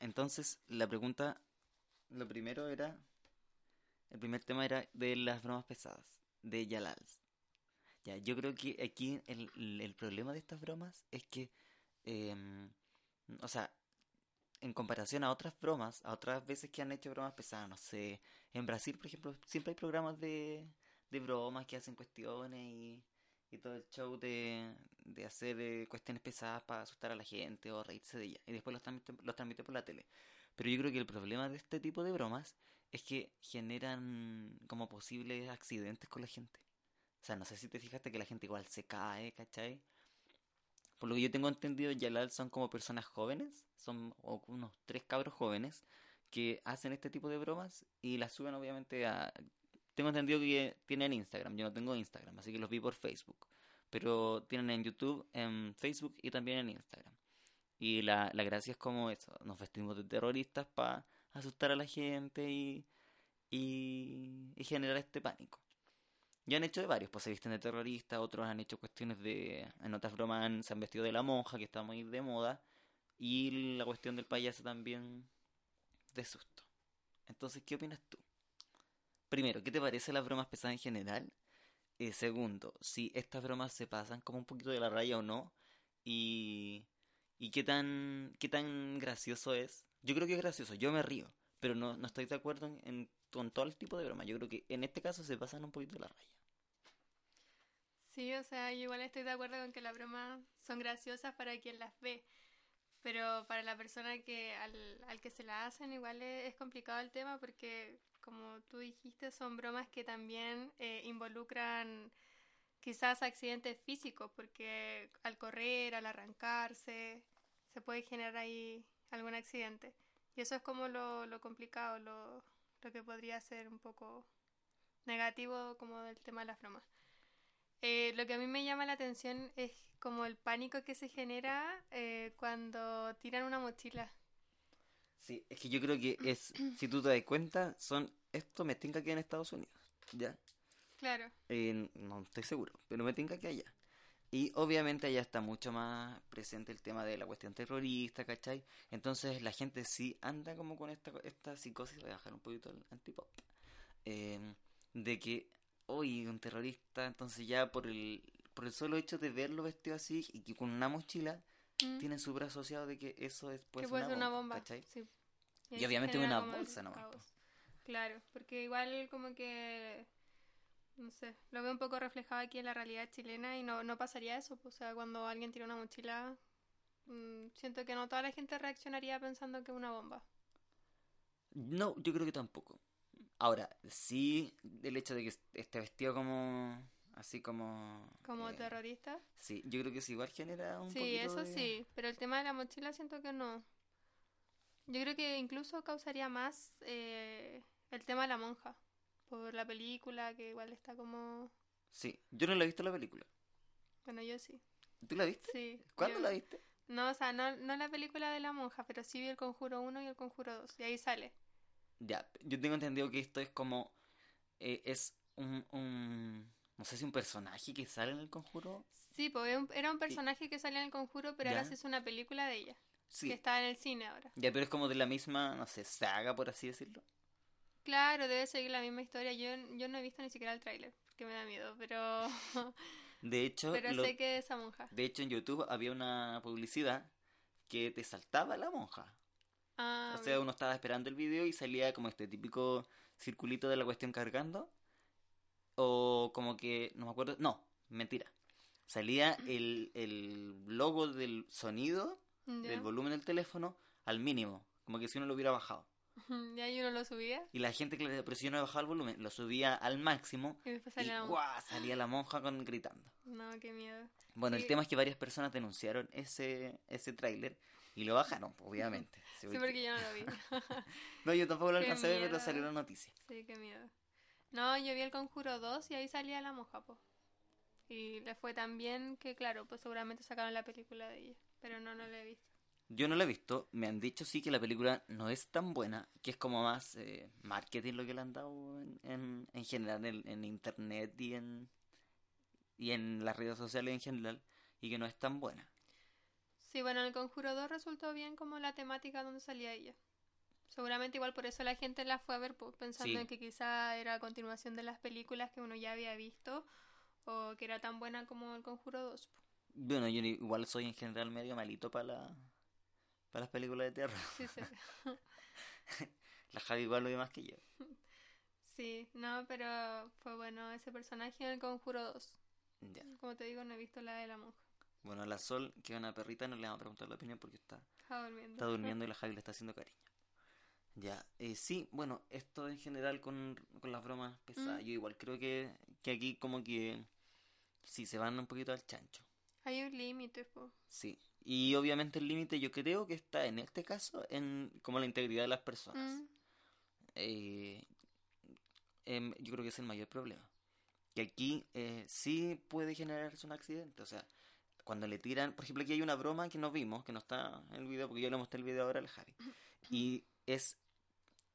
Entonces, la pregunta, lo primero era, el primer tema era de las bromas pesadas, de Yalals. Ya, yo creo que aquí el, problema de estas bromas es que, em, o sea, en comparación a otras bromas, a otras veces que han hecho bromas pesadas, no sé, en Brasil, por ejemplo, siempre hay programas de, de bromas que hacen cuestiones y, y todo el show de, de hacer eh, cuestiones pesadas para asustar a la gente o reírse de ella. Y después los transmite, los transmite por la tele. Pero yo creo que el problema de este tipo de bromas es que generan como posibles accidentes con la gente. O sea, no sé si te fijaste que la gente igual se cae, ¿cachai? Por lo que yo tengo entendido, Yalal son como personas jóvenes, son unos tres cabros jóvenes que hacen este tipo de bromas y las suben obviamente a tengo entendido que tienen Instagram. Yo no tengo Instagram, así que los vi por Facebook. Pero tienen en YouTube, en Facebook y también en Instagram. Y la, la gracia es como eso. Nos vestimos de terroristas para asustar a la gente y, y, generar este pánico. Ya han hecho de varios, pues se visten de terroristas, otros han hecho cuestiones de... En otras bromas se han vestido de la monja, que está muy de moda. Y la cuestión del payaso también de susto. Entonces, ¿qué opinas tú? Primero, ¿qué te parece las bromas pesadas en general? Eh, segundo, si estas bromas se pasan como un poquito de la raya o no. Y, y qué tan qué tan gracioso es. Yo creo que es gracioso, yo me río, pero no, no estoy de acuerdo en, con todo el tipo de bromas. Yo creo que en este caso se pasan un poquito de la raya. Sí, o sea, igual estoy de acuerdo con que las bromas son graciosas para quien las ve. Pero para la persona que al, al que se la hacen igual es complicado el tema porque como tú dijiste, son bromas que también eh, involucran quizás accidentes físicos, porque al correr, al arrancarse, se puede generar ahí algún accidente. Y eso es como lo, lo complicado, lo, lo que podría ser un poco negativo como del tema de las bromas. Eh, lo que a mí me llama la atención es como el pánico que se genera eh, cuando tiran una mochila. Sí, es que yo creo que es, si tú te das cuenta, son esto me tinca que en Estados Unidos, ¿ya? Claro. no estoy seguro, pero me tinca que allá. Y obviamente allá está mucho más presente el tema de la cuestión terrorista, ¿cachai? Entonces la gente sí anda como con esta, esta psicosis, voy a bajar un poquito el antipop, eh, de que hoy un terrorista, entonces ya por el, por el solo hecho de verlo vestido así y que con una mochila, mm. tienen súper asociado de que eso es pues, una, bomba, Sí. Y, obviamente una bolsa nomás. Claro, porque igual como que, no sé, lo veo un poco reflejado aquí en la realidad chilena y no, no pasaría eso. O sea, cuando alguien tira una mochila, mm, siento que no toda la gente reaccionaría pensando que es una bomba. No, yo creo que tampoco. Ahora, sí, el hecho de que esté vestido como así como... ¿Como eh, terrorista? Sí, yo creo que sí, igual genera un Sí, eso sí, pero el tema de la mochila siento que no. Yo creo que incluso causaría más eh, el tema de la monja. Por la película, que igual está como... Sí, yo no la he visto la película. Bueno, yo sí. ¿Tú la viste? Sí. ¿Cuándo la viste? No, o sea, no, no la película de la monja, pero sí vi el Conjuro 1 y el Conjuro 2, y ahí sale. Ya, yo tengo entendido que esto es como... Eh, es un, un no sé si un personaje que sale en el conjuro. Sí, pues era un personaje que salía en el conjuro, pero ahora se es una película de ella. Sí. Que está en el cine ahora. Ya, pero es como de la misma, no sé, saga, por así decirlo. Claro, debe seguir la misma historia. Yo, yo no he visto ni siquiera el tráiler, porque me da miedo, pero... De hecho... pero sé que es esa monja. De hecho, en YouTube había una publicidad que te saltaba la monja. Ah, o sea, uno estaba esperando el video y salía como este típico circulito de la cuestión cargando o como que, no me acuerdo, no, mentira. Salía el, el logo del sonido, del volumen del teléfono, al mínimo, como que si uno lo hubiera bajado. Y ahí uno lo subía. Y la gente, que pero si yo no bajaba el volumen, lo subía al máximo. Y después salía, salía la monja con, gritando. No, qué miedo. Bueno, el tema es que varias personas denunciaron ese, ese tráiler Y lo bajaron, obviamente. Sí, porque yo no lo vi. no, yo tampoco lo alcancé a ver, pero salió la noticia. Sí, qué miedo. No, yo vi el Conjuro 2 y ahí salía la moja, po. Y le fue tan bien que, claro, pues seguramente sacaron la película de ella. Pero no, no la he visto. Yo no la he visto, me han dicho sí que la película no es tan buena, que es como más eh, marketing lo que le han dado en, en, en general en, en internet y en, y en las redes sociales en general, y que no es tan buena. Sí, bueno, el Conjuro 2 resultó bien como la temática donde salía ella. Seguramente igual por eso la gente la fue a ver, pensando Sí. en que quizá era a continuación de las películas que uno ya había visto o que era tan buena como el Conjuro 2. po. Bueno, yo igual soy en general medio malito para la, para las películas de terror. Sí, sí. La Javi igual lo ve más que yo. Sí, no, pero fue bueno ese personaje en el Conjuro 2. Ya. Como te digo, no he visto la de la monja. Bueno, a la Sol, que es una perrita, no le vamos a preguntar la opinión porque está, Está durmiendo. está durmiendo y la Javi le está haciendo cariño. Ya, eh, sí, bueno, esto en general con, con las bromas pesadas, Mm. yo igual creo que, que aquí como que sí se van un poquito al chancho, Hay un límite, po. sí. Y obviamente el límite yo creo que está en este caso en como la integridad de las personas. Mm, Eh, em, yo creo que es el mayor problema. Que aquí eh, sí puede generarse un accidente. O sea, cuando le tiran, por ejemplo, aquí hay una broma que no vimos, que no está en el video, porque yo le mostré el video ahora al Javi. Y es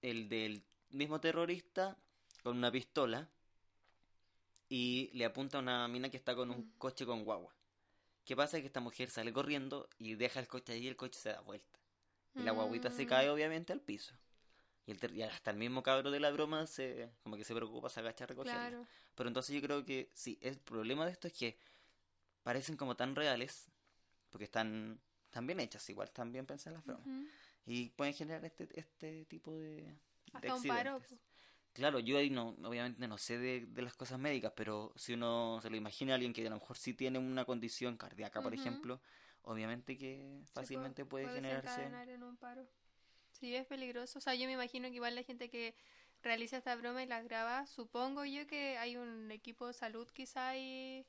el del mismo terrorista con una pistola y le apunta a una mina que está con un coche con guagua. ¿Qué pasa? Que esta mujer sale corriendo y deja el coche ahí y el coche se da vuelta. Y la guaguita se mm, cae obviamente al piso. Y, el y hasta el mismo cabro de la broma se como que se preocupa, se agacha a recogerla. Claro. Pero entonces yo creo que sí, el problema de esto es que parecen como tan reales, porque están, están bien hechas, igual están bien pensadas las bromas. Y pueden generar este, este tipo de, de Hasta un paro, accidentes. Claro, yo ahí no, obviamente no sé de, de las cosas médicas, pero si uno se lo imagina a alguien que a lo mejor sí tiene una condición cardíaca, por ejemplo, obviamente que Sí, fácilmente puede, puede generarse... en un paro. Sí, es peligroso. O sea, yo me imagino que igual la gente que realiza esta broma y las graba, supongo yo que hay un equipo de salud quizá ahí,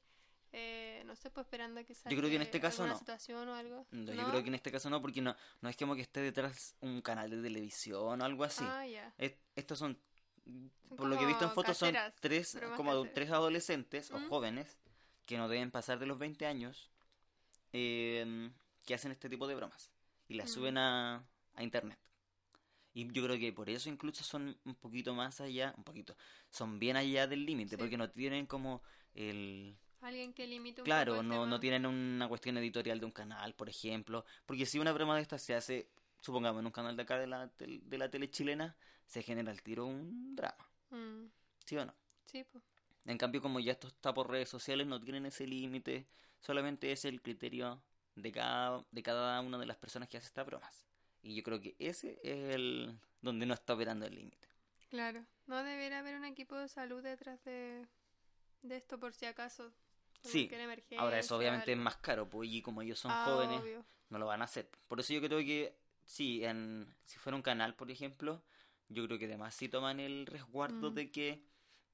eh, no sé, pues esperando a que salga creo que en este caso no. situación o algo. No, ¿No? Yo creo que en este caso no, porque no, no es como que esté detrás un canal de televisión o algo así. Ah. Es- estos son, Son por lo que he visto en fotos, son tres, como caseras. tres adolescentes o jóvenes que no deben pasar de los 20 años eh, que hacen este tipo de bromas y las Mm. suben a, a internet. Y yo creo que por eso incluso son un poquito más allá, un poquito, son bien allá del límite, Sí. porque no tienen como el, Alguien que limite un poco Claro, el no, no tienen una cuestión editorial de un canal, por ejemplo. Porque si una broma de estas se hace, supongamos, en un canal de acá de la, tel- de la tele chilena, se genera al tiro un drama. Mm, ¿Sí o no? sí, pues. En cambio, como ya esto está por redes sociales, no tienen ese límite. Solamente es el criterio de cada, de cada una de las personas que hace estas bromas. Y yo creo que ese es el donde no está operando el límite. Claro. No debería haber un equipo de salud detrás de, de esto por si acaso. Sí, Ahora, eso obviamente es más caro, pues, y como ellos son Ah, jóvenes, obvio. no lo van a hacer. Por eso yo creo que sí, en, si fuera un canal, por ejemplo, yo creo que además sí toman el resguardo Mm. de que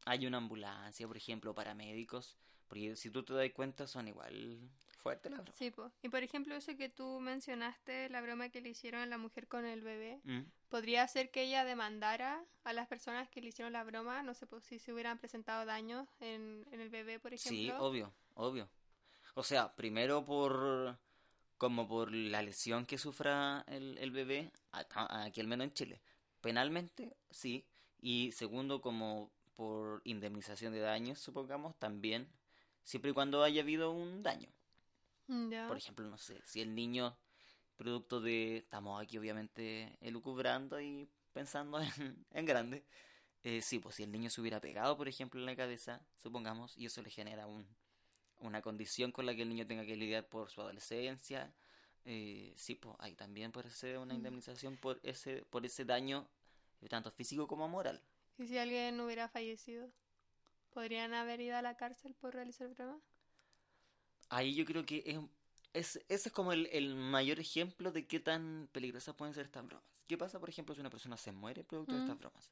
haya una ambulancia, por ejemplo, paramédicos, porque si tú te das cuenta son igual fuertes las bromas. Sí, po. Y por ejemplo, eso que tú mencionaste, la broma que le hicieron a la mujer con el bebé, Mm. ¿podría ser que ella demandara a las personas que le hicieron la broma? No sé, pues si se hubieran presentado daños en, en el bebé, por ejemplo. Sí, obvio, obvio. O sea, primero por como por la lesión que sufra el, el bebé, aquí al menos en Chile. Penalmente, sí. Y segundo, como por indemnización de daños, supongamos, también, siempre y cuando haya habido un daño. Mm. Por ejemplo, no sé, si el niño, producto de, estamos aquí obviamente elucubrando y pensando en, en grande, eh, sí, pues si el niño se hubiera pegado, por ejemplo, en la cabeza, supongamos, y eso le genera un, una condición con la que el niño tenga que lidiar por su adolescencia, eh, sí, pues ahí también puede ser una Mm. indemnización por ese, por ese daño, eh, tanto físico como moral. ¿Y si alguien hubiera fallecido? ¿Podrían haber ido a la cárcel por realizar broma? Ahí yo creo que es, es, ese es como el, el mayor ejemplo de qué tan peligrosas pueden ser estas bromas. ¿Qué pasa, por ejemplo, si una persona se muere producto de Mm. estas bromas?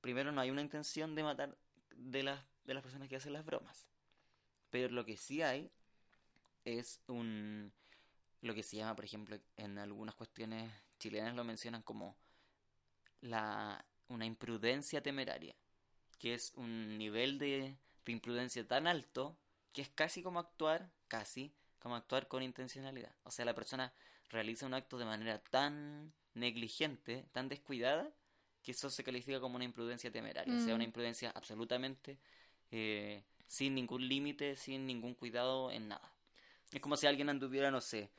Primero, no hay una intención de matar de las, de las personas que hacen las bromas. Pero lo que sí hay es un, lo que se llama, por ejemplo, en algunas cuestiones chilenas lo mencionan como la una imprudencia temeraria, que es un nivel de, de imprudencia tan alto que es casi como actuar, casi como actuar con intencionalidad. O sea, la persona realiza un acto de manera tan negligente, tan descuidada, que eso se califica como una imprudencia temeraria, o sea, una Mm. imprudencia absolutamente eh, sin ningún límite, sin ningún cuidado en nada. Es como si alguien anduviera, no sé,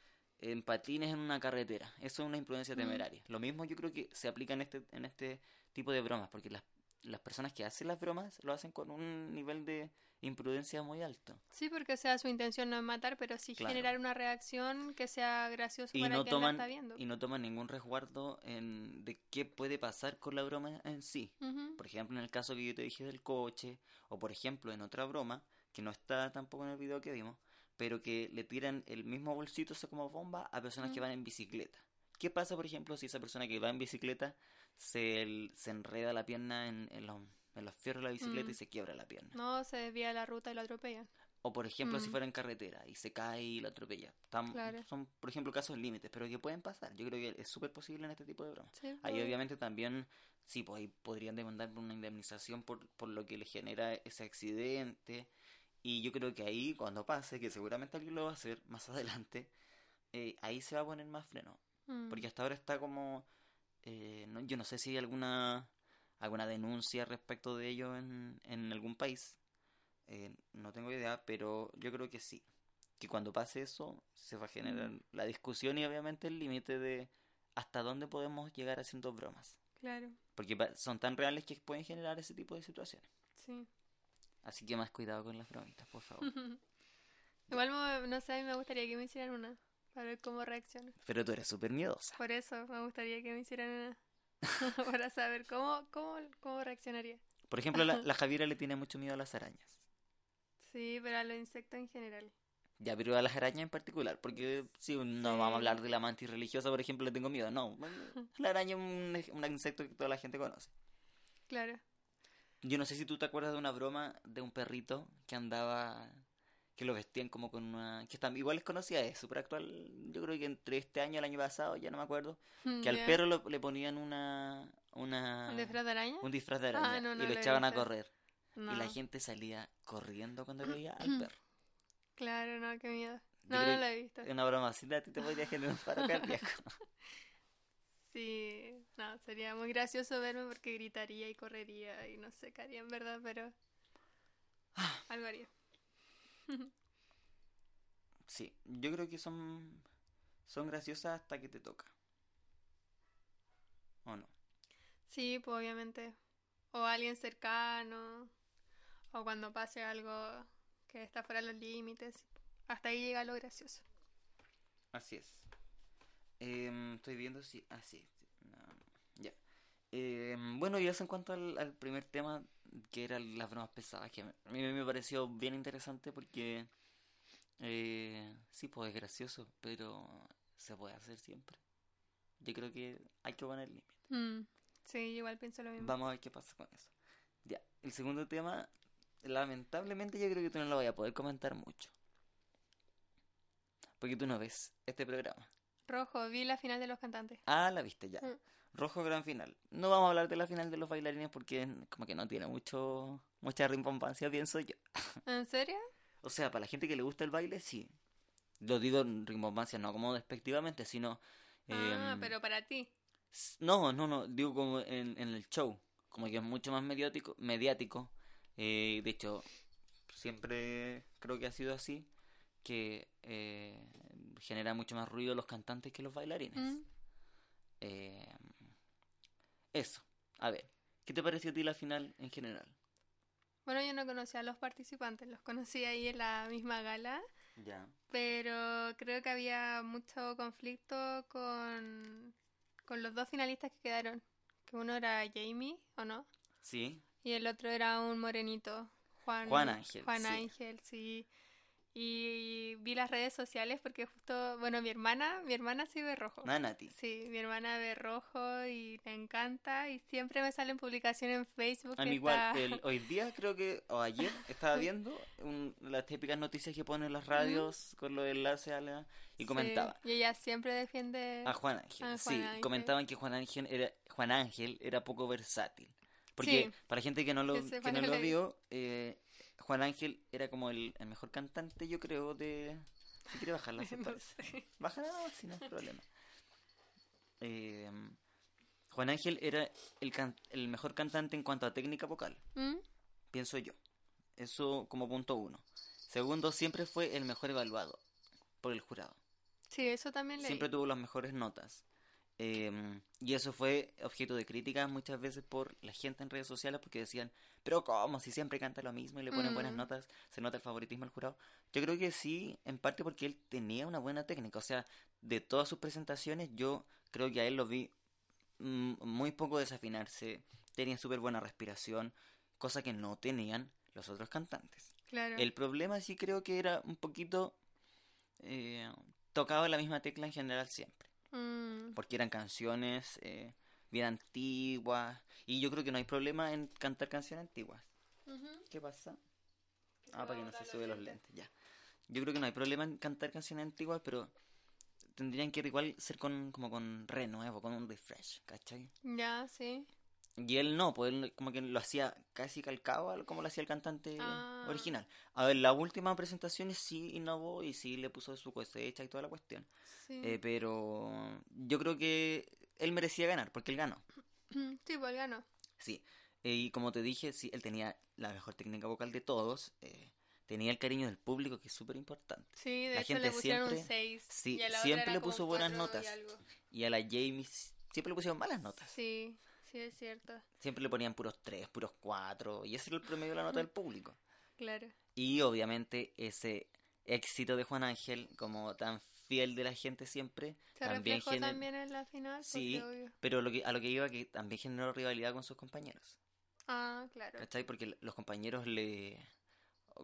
en patines en una carretera. Eso es una imprudencia Mm. temeraria. Lo mismo yo creo que se aplica en este, en este tipo de bromas, porque las, las personas que hacen las bromas lo hacen con un nivel de imprudencia muy alto. Sí, porque o sea, su intención no es matar, pero sí Claro. generar una reacción que sea graciosa Y para no quien la toman, está viendo. y no toman ningún resguardo en, de qué puede pasar con la broma en sí. Por ejemplo, en el caso que yo te dije del coche, o por ejemplo en otra broma, que no está tampoco en el video que vimos, pero que le tiran el mismo bolsito, eso como bomba, a personas que van en bicicleta. ¿Qué pasa, por ejemplo, si esa persona que va en bicicleta se, se enreda la pierna en, en los, en los fierros de la bicicleta Mm. y se quiebra la pierna? No, se desvía la ruta y lo atropellan. O por ejemplo, si Mm. fuera en carretera y se cae y lo atropella. Tam- Claro. Son, por ejemplo, casos límites, pero que pueden pasar. Yo creo que es súper posible en este tipo de bromas. Sí, Ahí obviamente también, sí, pues ahí podrían demandar una indemnización por, por lo que le genera ese accidente. Y yo creo que ahí, cuando pase, que seguramente alguien lo va a hacer más adelante, eh, ahí se va a poner más freno. Mm. Porque hasta ahora está como, eh, no- yo no sé si hay alguna, alguna denuncia respecto de ello en, en algún país. Eh, no tengo idea, pero yo creo que sí. Que cuando pase eso, se va a generar Mm. la discusión y obviamente el límite de hasta dónde podemos llegar haciendo bromas. Claro, Porque son tan reales que pueden generar ese tipo de situaciones. sí. Así que más cuidado con las bromitas, por favor. Igual, no sé, a mí me gustaría que me hicieran una, para ver cómo reacciono. Pero tú eres súper miedosa. Por eso me gustaría que me hicieran una, para saber cómo, cómo, cómo reaccionaría. Por ejemplo, la, la Javiera le tiene mucho miedo a las arañas. Sí, pero a los insectos en general. Ya, pero a las arañas en particular, porque si no vamos a hablar de la mantis religiosa, por ejemplo, le tengo miedo. No, la araña es un, un insecto que toda la gente conoce. Claro. Yo no sé si tú te acuerdas de una broma de un perrito que andaba, que lo vestían como con una... que también igual es conocida, es súper actual, yo creo que entre este año y el año pasado, ya no me acuerdo, que al perro lo- le ponían una... una ¿Un disfraz de araña? un disfraz de Ah, araña no, no y lo echaban a correr. No. Y la gente salía corriendo cuando veía al perro. Claro, no, qué miedo. Yo No, no lo he visto. Una broma así a ti te podría generar un paro cardíaco. Sí, no, sería muy gracioso verme porque gritaría y correría y no sé qué haría en verdad, pero algo haría. Sí, yo creo que son son graciosas hasta que te toca. ¿O no? Sí, pues obviamente. O alguien cercano, o cuando pase algo que está fuera de los límites. Hasta ahí llega lo gracioso. Así es. Em, estoy viendo si... Ah, sí. sí, no, ya. Em, bueno, y eso en cuanto al, al primer tema, que eran las bromas pesadas, que a mí me pareció bien interesante porque... eh, sí, pues es gracioso, pero se puede hacer siempre. Yo creo que hay que poner límite. Mm, Sí, igual pienso lo mismo. Vamos a ver qué pasa con eso. Ya, el segundo tema, lamentablemente yo creo que tú no lo vas a poder comentar mucho. Porque tú no ves este programa. Rojo, vi la final de los cantantes. Ah, la viste ya. Mm. Rojo gran final. No vamos a hablar de la final de los bailarines porque como que no tiene mucho mucha rimbompancia, pienso yo. ¿En serio? O sea, para la gente que le gusta el baile, sí. Lo digo en rimbompancia, no como despectivamente, sino... Ah, em, pero para ti. No, no, no, digo como en, en el show, como que es mucho más mediático, mediático. eh, de hecho, siempre creo que ha sido así, que eh, genera mucho más ruido los cantantes que los bailarines. Mm. Eh, eso, a ver, ¿qué te pareció a ti la final en general? Bueno, yo no conocía a los participantes, los conocí ahí en la misma gala, Ya. pero creo que había mucho conflicto con, con los dos finalistas que quedaron. Que uno era Jamie, ¿o no? Sí, Y el otro era un morenito, Juan, Juan Ángel, Juan sí. Ángel, sí. Y vi las redes sociales porque justo, bueno, mi hermana, mi hermana sí ve rojo. Nada, Nati. Sí, mi hermana ve rojo y le encanta y siempre me salen publicaciones en Facebook. A mí igual, está- el- hoy día creo que, o ayer, estaba viendo un- las típicas noticias que ponen las radios con los enlaces a la... Y Sí, comentaba y ella siempre defiende... a Juan Ángel. a sí, Ángel. comentaban que Juan Ángel era, Juan Ángel era poco versátil. Porque Sí. para gente que no lo, Que que no lo lo vi. vio, eh, Juan Ángel era como el, el mejor cantante, yo creo, de... Si quiere bajarla, se no sé. Bájala nomás, si no hay problema. Eh, Juan Ángel era el, can- el mejor cantante en cuanto a técnica vocal, ¿Mm? pienso yo. Eso como punto uno. Segundo, siempre fue el mejor evaluado por el jurado. Sí, eso también leí. Siempre tuvo las mejores notas. Eh, y eso fue objeto de crítica muchas veces por la gente en redes sociales porque decían, pero ¿cómo? Si siempre canta lo mismo y le ponen buenas notas, se nota el favoritismo al jurado. Yo creo que sí, en parte porque él tenía una buena técnica. O sea, de todas sus presentaciones, yo creo que a él lo vi mm, muy poco desafinarse. Tenía súper buena respiración, cosa que no tenían los otros cantantes. Claro. El problema sí creo que era un poquito... Eh, tocaba la misma tecla en general siempre Mm, porque eran canciones eh, bien antiguas y yo creo que no hay problema en cantar canciones antiguas. ¿Qué pasa? Ah, para que no se sube los lentes. lentes, ya. Yo creo que no hay problema en cantar canciones antiguas, pero tendrían que igual ser con como con renuevo, con un refresh, ¿cachai? Ya, sí. Y él no, pues él como que lo hacía casi calcado como lo hacía el cantante Ah. original. A ver, las últimas presentaciones sí innovó y sí le puso su cosecha y toda la cuestión. Sí. Eh, pero yo creo que él merecía ganar, porque él ganó. sí, pues ganó. Sí, eh, y como te dije, sí, él tenía la mejor técnica vocal de todos, eh, tenía el cariño del público, que es súper importante. Sí, de La hecho le gente un siempre- 6. sí, y la siempre le puso buenas y notas. algo. Y a la Jamie siempre le pusieron malas notas. Sí, sí, es cierto. Siempre le ponían puros tres, puros cuatro, y ese era el promedio de la nota del público. Claro. Y obviamente ese éxito de Juan Ángel, como tan fiel de la gente siempre, Se también reflejó gener- también en la final. Sí, obvio. pero lo que, a lo que iba que también generó rivalidad con sus compañeros. Ah, claro. ¿Cachai? Porque los compañeros le...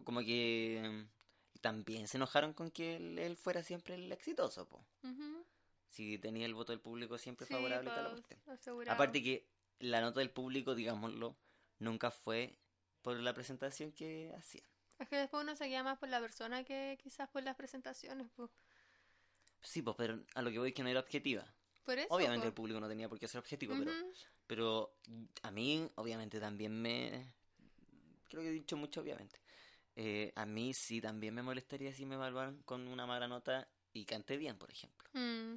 Como que mm, también se enojaron con que él, él fuera siempre el exitoso, po. Ujú. Si tenía el voto del público siempre Sí, favorable y toda la cuestión. asegurado. Aparte que la nota del público, digámoslo, nunca fue por la presentación que hacían. Es que después uno se guía más por la persona que quizás por las presentaciones. Pues. Sí, pues, pero a lo que voy es que no era objetiva. Por eso. Obviamente el público no tenía por qué ser objetivo, pero, pero a mí, obviamente, también me... Creo que he dicho mucho, obviamente. Eh, a mí sí también me molestaría si me evaluaran con una mala nota y canté bien, por ejemplo. Mm.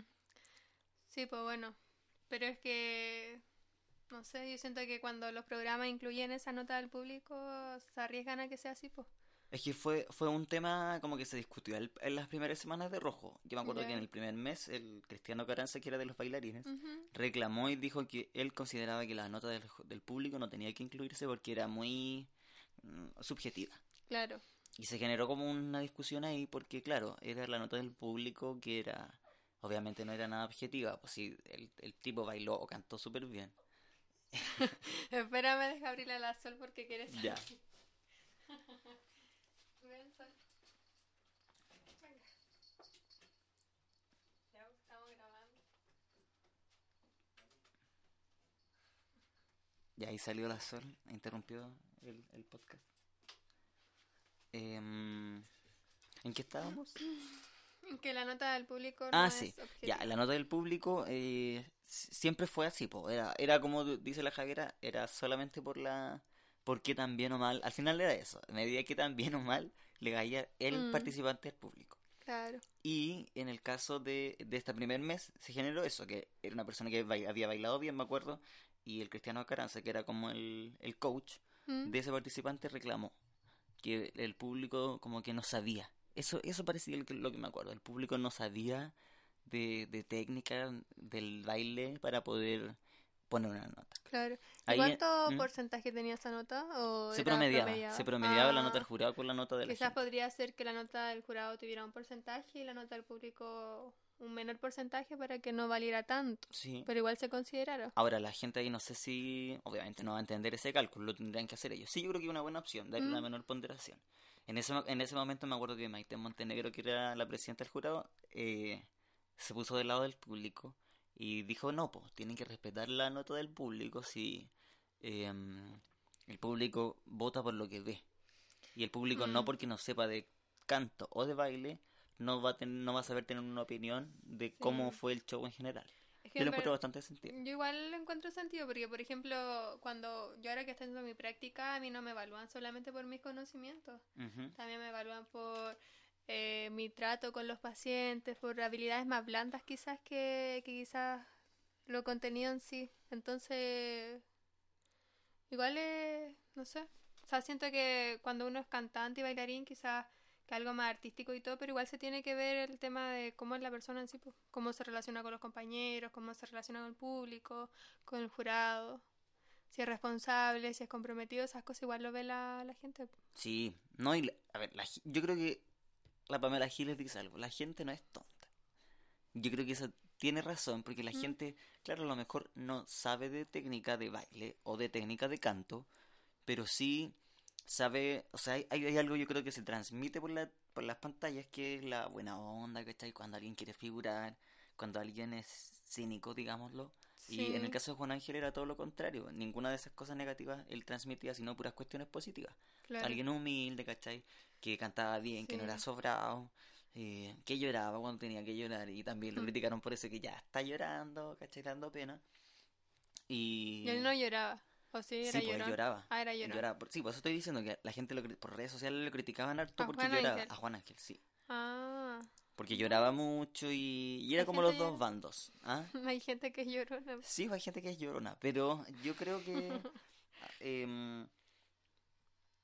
Sí, pues bueno. Pero es que, no sé, yo siento que cuando los programas incluyen esa nota del público, se arriesgan a que sea así, pues. Es que fue, fue un tema como que se discutió el- en las primeras semanas de Rojo. Yo me acuerdo que en el primer mes el Cristiano Caranza, que era de los bailarines, reclamó y dijo que él consideraba que la nota del, del público no tenía que incluirse porque era muy mm, subjetiva. Claro. Y se generó como una discusión ahí porque, claro, era la nota del público que era, obviamente no era nada objetiva, pues sí, el, el tipo bailó o cantó súper bien. Espérame, deja abrirle la sol porque quieres Ya. Ven, Sol. Venga. Ya, estamos grabando. Y ahí salió la sol, interrumpió el, el podcast. Em, ¿En qué estábamos? Que la nota del público no Ah, es sí. Ya, la nota del público eh, siempre fue así, po. Era, era como dice la Javiera, era solamente por la... por qué tan bien o mal. Al final era eso. A medida que tan bien o mal le caía el Mm. participante al público. Claro. Y en el caso de, de este primer mes se generó eso, que era una persona que había bailado bien, me acuerdo, y el Cristiano Caranza, que era como el, el coach Mm. de ese participante, reclamó que el público como que no sabía. Eso, eso parecía lo que, lo que me acuerdo. El público no sabía de, de técnica del baile para poder poner una nota. Claro. ¿Y Ahí, cuánto ¿mm? porcentaje tenía esa nota? ¿O Se promediaba, se promediaba la Ah, nota del jurado con la nota de la Quizás gente. podría ser que la nota del jurado tuviera un porcentaje y la nota del público un menor porcentaje para que no valiera tanto. Sí. Pero igual se considerara. Ahora, la gente ahí no sé si, obviamente no va a entender ese cálculo, lo tendrían que hacer ellos. Sí, yo creo que es una buena opción, darle una Mm. menor ponderación. En ese, en ese momento me acuerdo que Maite Montenegro, que era la presidenta del jurado, eh, se puso del lado del público y dijo, no, pues, tienen que respetar la nota del público si em, el público vota por lo que ve. Y el público no Mm. porque no sepa de canto o de baile, no va a, ten- no va a saber tener una opinión de cómo Sí. fue el show en general. Yo lo en encuentro bastante sentido. Yo igual le encuentro sentido porque, por ejemplo, cuando yo ahora que estoy haciendo mi práctica, a mí no me evalúan solamente por mis conocimientos, también me evalúan por eh, mi trato con los pacientes, por habilidades más blandas quizás que, que quizás lo contenido en sí. Entonces, igual es, no sé, o sea, siento que cuando uno es cantante y bailarín quizás que algo más artístico y todo, pero igual se tiene que ver el tema de cómo es la persona en sí, pues, cómo se relaciona con los compañeros, cómo se relaciona con el público, con el jurado, si es responsable, si es comprometido, esas cosas igual lo ve la, la gente. Sí, no, y la- a ver, la yo creo que la Pamela Giles dice algo, la gente no es tonta. Yo creo que eso tiene razón, porque la Mm. gente, claro, a lo mejor no sabe de técnica de baile o de técnica de canto, pero sí sabe, o sea, hay, hay algo yo creo que se transmite por, la, por las pantallas, que es la buena onda, ¿cachai? Cuando alguien quiere figurar, cuando alguien es cínico, digámoslo. Y en el caso de Juan Ángel era todo lo contrario, ninguna de esas cosas negativas él transmitía, sino puras cuestiones positivas. claro. Alguien humilde, ¿cachai? Que cantaba bien, que no era sobrado, eh, que lloraba cuando tenía que llorar. Y también lo Mm. criticaron por eso, que ya está llorando, ¿cachai? Dando pena. Y... Y él no lloraba, o sí, era Sí, pues él lloraba. Ah, era lloraba. Sí, por eso estoy diciendo que la gente lo por redes sociales lo criticaban harto porque Juan lloraba. Ángel. A Juan Ángel, sí. Ah, Porque lloraba mucho y, y era como los dos bandos. ¿ah? hay gente que es llorona. Sí, hay gente que es llorona, pero yo creo que... em,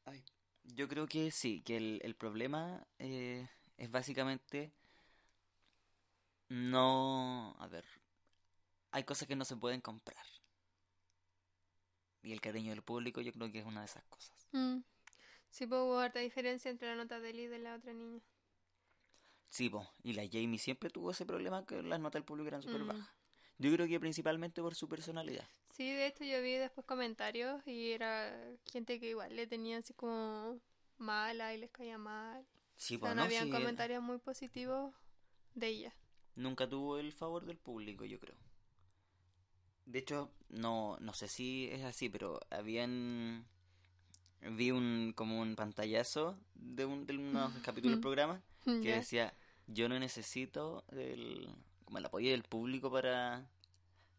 ay, yo creo que sí, que el, el problema eh, es básicamente no... A ver, hay cosas que no se pueden comprar. Y el cariño del público yo creo que es una de esas cosas. Mm. Sí, pues hubo harta diferencia entre la nota de él y de la otra niña. Sí, po, y la Jamie siempre tuvo ese problema que las notas del público eran súper Mm. bajas. Yo creo que principalmente por su personalidad. Sí, de esto yo vi después comentarios y era gente que igual le tenía así como mala y les caía mal. Sí, O pues sea, no no, habían sí, comentarios muy positivos de ella. nunca tuvo el favor del público, yo creo. De hecho, no, no sé si es así, pero habían... Vi un como un pantallazo de, un, de unos capítulos del programa que decía, yo no necesito el, como el apoyo del público para,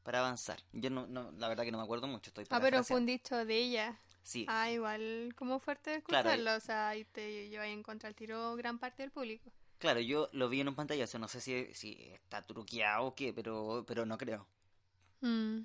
para avanzar. Yo no, no, la verdad que no me acuerdo mucho, estoy Ah, pero fue un dicho de ella. Sí, Ah, igual como fuerte escucharlo. O sea, ahí te lleva en contra el tiro gran parte del público. claro, yo lo vi en un pantallazo, no sé si, si está truqueado o qué, pero, pero no creo. Mm.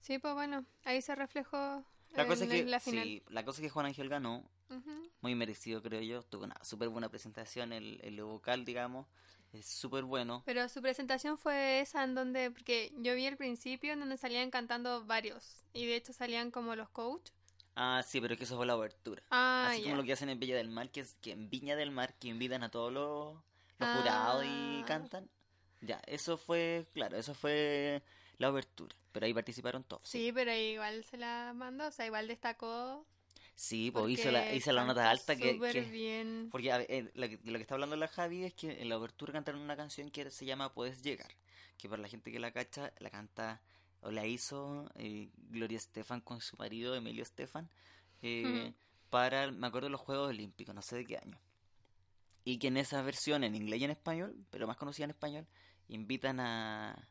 Sí, pues bueno, ahí se reflejó La cosa es en que, la final. sí, la cosa es que Juan Ángel ganó, Ujú. muy merecido creo yo, tuvo una súper buena presentación, el, el vocal, digamos, es súper bueno. Pero su presentación fue esa en donde, porque yo vi el principio en donde salían cantando varios. Y de hecho salían como los coach. Ah, sí, pero es que eso fue la obertura. Ah, Así ya. como lo que hacen en Villa del Mar, que es que en Viña del Mar, que invitan a todos los, los jurados y Ah. cantan. Ya, eso fue, claro, eso fue la obertura, pero ahí participaron todos. Sí, pero igual se la mandó, o sea, igual destacó. Sí, pues hizo la, hizo la nota alta que, bien. Porque ver, eh, lo, que, lo que está hablando la Javi es que en la obertura cantaron una canción que se llama Puedes llegar, que para la gente que la cacha, la canta o la hizo eh, Gloria Estefan con su marido Emilio Estefan eh, Ujú. para, me acuerdo, los Juegos Olímpicos, no sé de qué año. Y que en esa versión, en inglés y en español, pero más conocida en español, invitan a,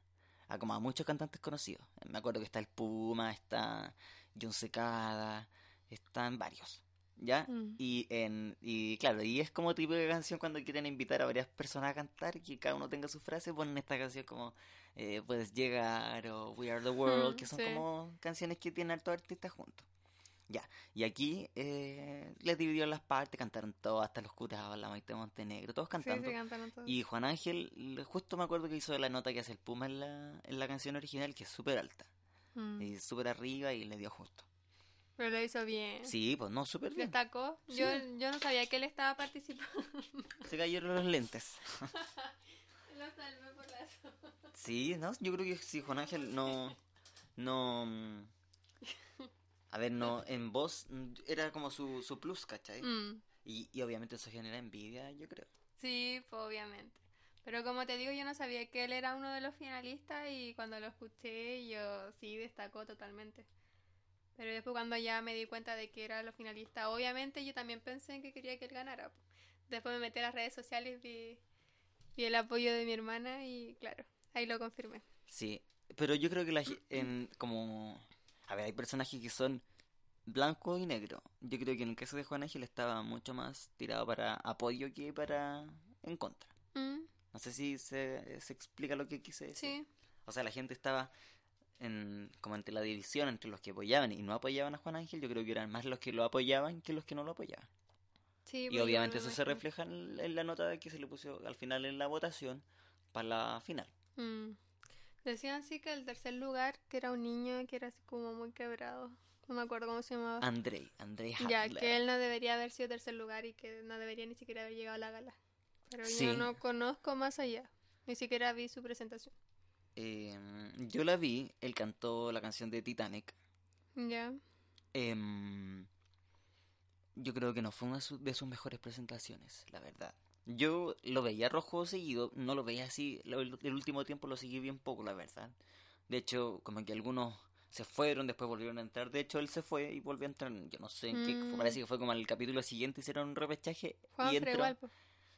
a como a muchos cantantes conocidos. Me acuerdo que está el Puma, está John Secada, están varios. ¿Ya? Mm. Y, en, y claro, y es como de canción cuando quieren invitar a varias personas a cantar y que cada uno tenga su frase, ponen esta canción como eh, Puedes llegar o We Are the World, Mm, que son sí. como canciones que tienen hartos artistas juntos. Ya, y aquí eh, les dividieron las partes, cantaron todos, hasta los curados, la Maite Montenegro, todos cantando. sí, cantaron todos. Y Juan Ángel, justo me acuerdo que hizo la nota que hace el Puma en la, en la canción original, que es súper alta, Mm. y súper arriba y le dio justo. Pero lo hizo bien. Sí, pues no, súper bien. Destacó. Sí. Yo, yo no sabía que él estaba participando. Se cayeron los lentes. Lo salvé por la Sí, no, yo creo que sí, Juan Ángel no. No. A ver, no, en voz era como su, su plus, ¿cachai? Mm, Y, y obviamente eso genera envidia, yo creo. Sí, pues obviamente. Pero como te digo, yo no sabía que él era uno de los finalistas y cuando lo escuché, yo sí destacó totalmente. Pero después cuando ya me di cuenta de que era los finalistas, obviamente yo también pensé en que quería que él ganara. Después me metí a las redes sociales, vi, vi el apoyo de mi hermana y claro, ahí lo confirmé. Sí, pero yo creo que la, en, como... A ver, hay personajes que son blanco y negro. Yo creo que en el caso de Juan Ángel estaba mucho más tirado para apoyo que para en contra. Mm, No sé si se, se explica lo que quise decir. sí, O sea, la gente estaba en, como entre la división entre los que apoyaban y no apoyaban a Juan Ángel. Yo creo que eran más los que lo apoyaban que los que no lo apoyaban. sí. Y pues, obviamente eso se refleja en, en la nota que se le puso al final en la votación para la final. Mm. Decían sí que el tercer lugar, que era un niño que era así como muy quebrado. No me acuerdo cómo se llamaba. Andrei, Andrei Ya, Hadler. que él no debería haber sido tercer lugar y que no debería ni siquiera haber llegado a la gala. Pero Sí. yo no conozco más allá. Ni siquiera vi su presentación. Eh, yo la vi, él cantó la canción de Titanic. Ya. Em, yo creo que no fue una de sus mejores presentaciones, la verdad. Yo lo veía rojo seguido, no lo veía así, el, el último tiempo lo seguí bien poco, la verdad. De hecho, como que algunos se fueron, después volvieron a entrar. De hecho, él se fue y volvió a entrar, yo no sé en qué, Mm. parece que fue como el capítulo siguiente, hicieron un repechaje Juan y entró. igual. Pero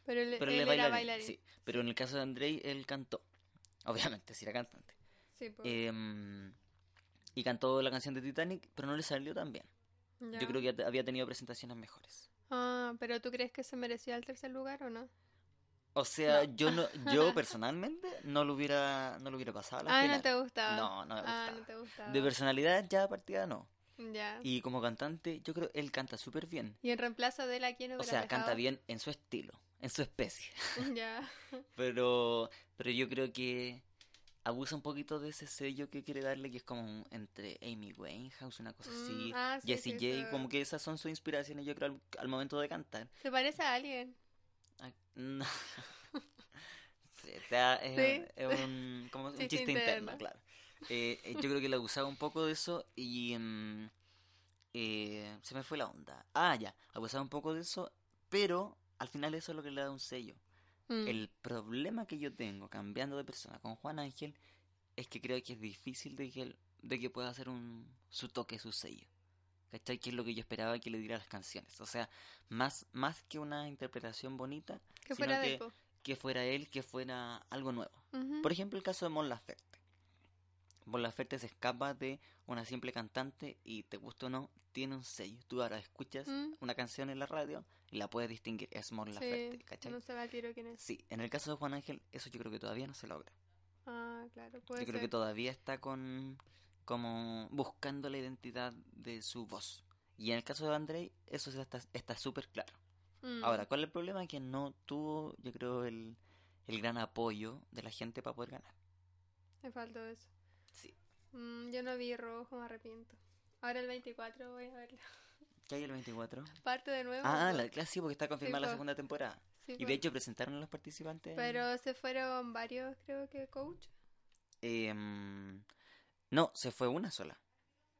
Pero él él es era bailarín, bailarín. sí. Pero en el caso de Andrei, él cantó. Obviamente, si era cantante. Sí. Em, y cantó la canción de Titanic, pero no le salió tan bien. Ya. Yo creo que había tenido presentaciones mejores. Ah, pero ¿tú crees que se merecía el tercer lugar o no? O sea, yo no, yo personalmente no lo hubiera, no lo hubiera pasado a la Ah, final. no te gustaba. No, no me Ah, gustaba. no te gustaba. De personalidad ya partida no. Ya. Y como cantante, yo creo él canta súper bien. Y en reemplazo de él, ¿a quién O sea, canta bien en su estilo, en su especie. Ya. Pero, pero yo creo que abusa un poquito de ese sello que quiere darle, que es como un- entre Amy Winehouse, una cosa Mm, así, ah, sí, Jessie sí, J, como que esas son sus inspiraciones, yo creo, al, al momento de cantar. Se parece a alguien. Ah, no. Es, un, como un Chiste interno. claro. Eh, eh, yo creo que le abusaba un poco de eso y mm, eh, se me fue la onda. Ah, ya, abusaba un poco de eso, pero al final eso es lo que le da un sello. Mm. El problema que yo tengo cambiando de persona con Juan Ángel es que creo que es difícil de que, él- de que pueda hacer un, su toque, su sello. ¿Cachai? Que es lo que yo esperaba que le diera las canciones. O sea, más, más que una interpretación bonita, Que sino fuera que, que fuera él, que fuera algo nuevo. Por ejemplo, el caso de Mon Laferte. Mon Laferte se escapa de una simple cantante y te gusta o no, tiene un sello. Tú ahora escuchas Mm. una canción en la radio y la puedes distinguir. Es Mon Laferte, Sí, ¿cachai? no se va al tiro quién es. Sí, en el caso de Juan Ángel, eso yo creo que todavía no se logra. Ah, claro, puede yo creo que todavía está con como buscando la identidad de su voz. Y en el caso de Andrei, eso está súper claro. Mm. Ahora, ¿cuál es el problema? Que no tuvo, yo creo, el, el gran apoyo de la gente para poder ganar. Me faltó eso. Sí. Mm, yo no vi rojo, me arrepiento. Ahora el 24 voy a verla. ¿Qué hay el 24? Parte de nuevo. Ah, la clase sí, porque está confirmada la segunda temporada. Sí, Y de hecho presentaron a los participantes. Pero se fueron varios, creo que coach. Em, no, se fue una sola.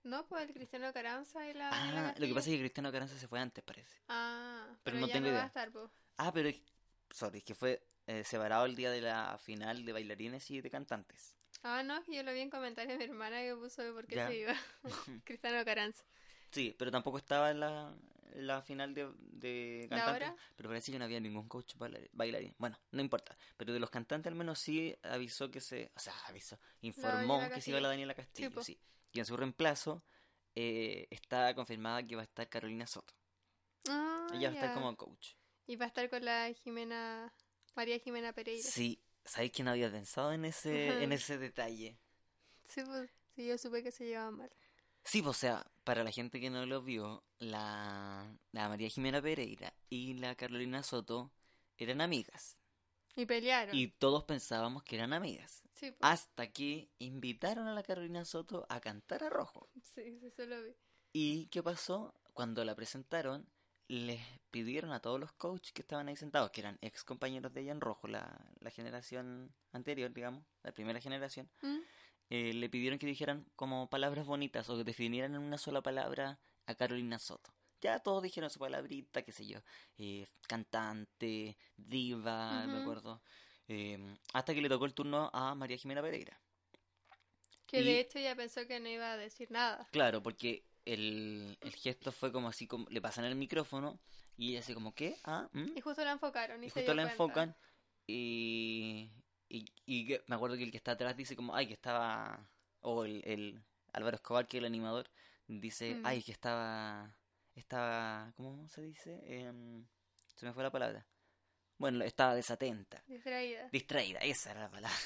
No, pues el Cristiano Caranza y la. Ah, lo que pasa es que Cristiano Caranza se fue antes, parece. Ah, pero pero, no ya tengo no va idea. a estar, po. Ah, pero sorry, es que fue eh, separado el día de la final de bailarines y de cantantes. Ah, no, yo lo vi en comentarios de mi hermana que puso por qué Ya. se iba. Cristiano Caranza. Sí, pero tampoco estaba en la, la final de, de cantantes. Pero parece que no había ningún coach bailar- bailarín. Bueno, no importa. Pero de los cantantes al menos sí avisó que se... O sea, avisó. Informó que se iba la. Daniela Castillo, sí. Y en su reemplazo eh, está confirmada que va a estar Carolina Soto. Ah, Ella va a estar como coach. Y va a estar con la Jimena. María Jimena Pereira. Sí, ¿sabéis que no había pensado en ese, Ajá. en ese detalle? Sí, pues, sí, yo supe que se llevaban mal. Sí, pues, o sea, para la gente que no lo vio, la, la María Jimena Pereira y la Carolina Soto eran amigas. Y pelearon. Y todos pensábamos que eran amigas. Sí, pues, Hasta que invitaron a la Carolina Soto a cantar a Rojo. sí, sí, eso lo vi. ¿Y qué pasó? Cuando la presentaron, les pidieron a todos los coaches que estaban ahí sentados, que eran ex compañeros de ella en rojo, la, la generación anterior, digamos, la primera generación, ¿Mm? eh, le pidieron que dijeran como palabras bonitas o que definieran en una sola palabra a Carolina Soto. Ya todos dijeron su palabrita, qué sé yo, eh, cantante, diva, me acuerdo, eh, hasta que le tocó el turno a María Jimena Pereira. Que Y- de hecho ella pensó que no iba a decir nada. Claro, porque el, el gesto fue como así, como le pasan el micrófono y ella así como, ¿qué? ¿Ah? ¿Mm?". Y justo la enfocaron y, Y se justo la cuenta. enfocan y, y, y me acuerdo que el que está atrás dice como, ay, que estaba, o el, el Álvaro Escobar, que es el animador, dice, Mm. ay, que estaba, estaba, ¿cómo se dice? Em, se me fue la palabra. Bueno, estaba desatenta, Distraída. distraída, esa era la palabra.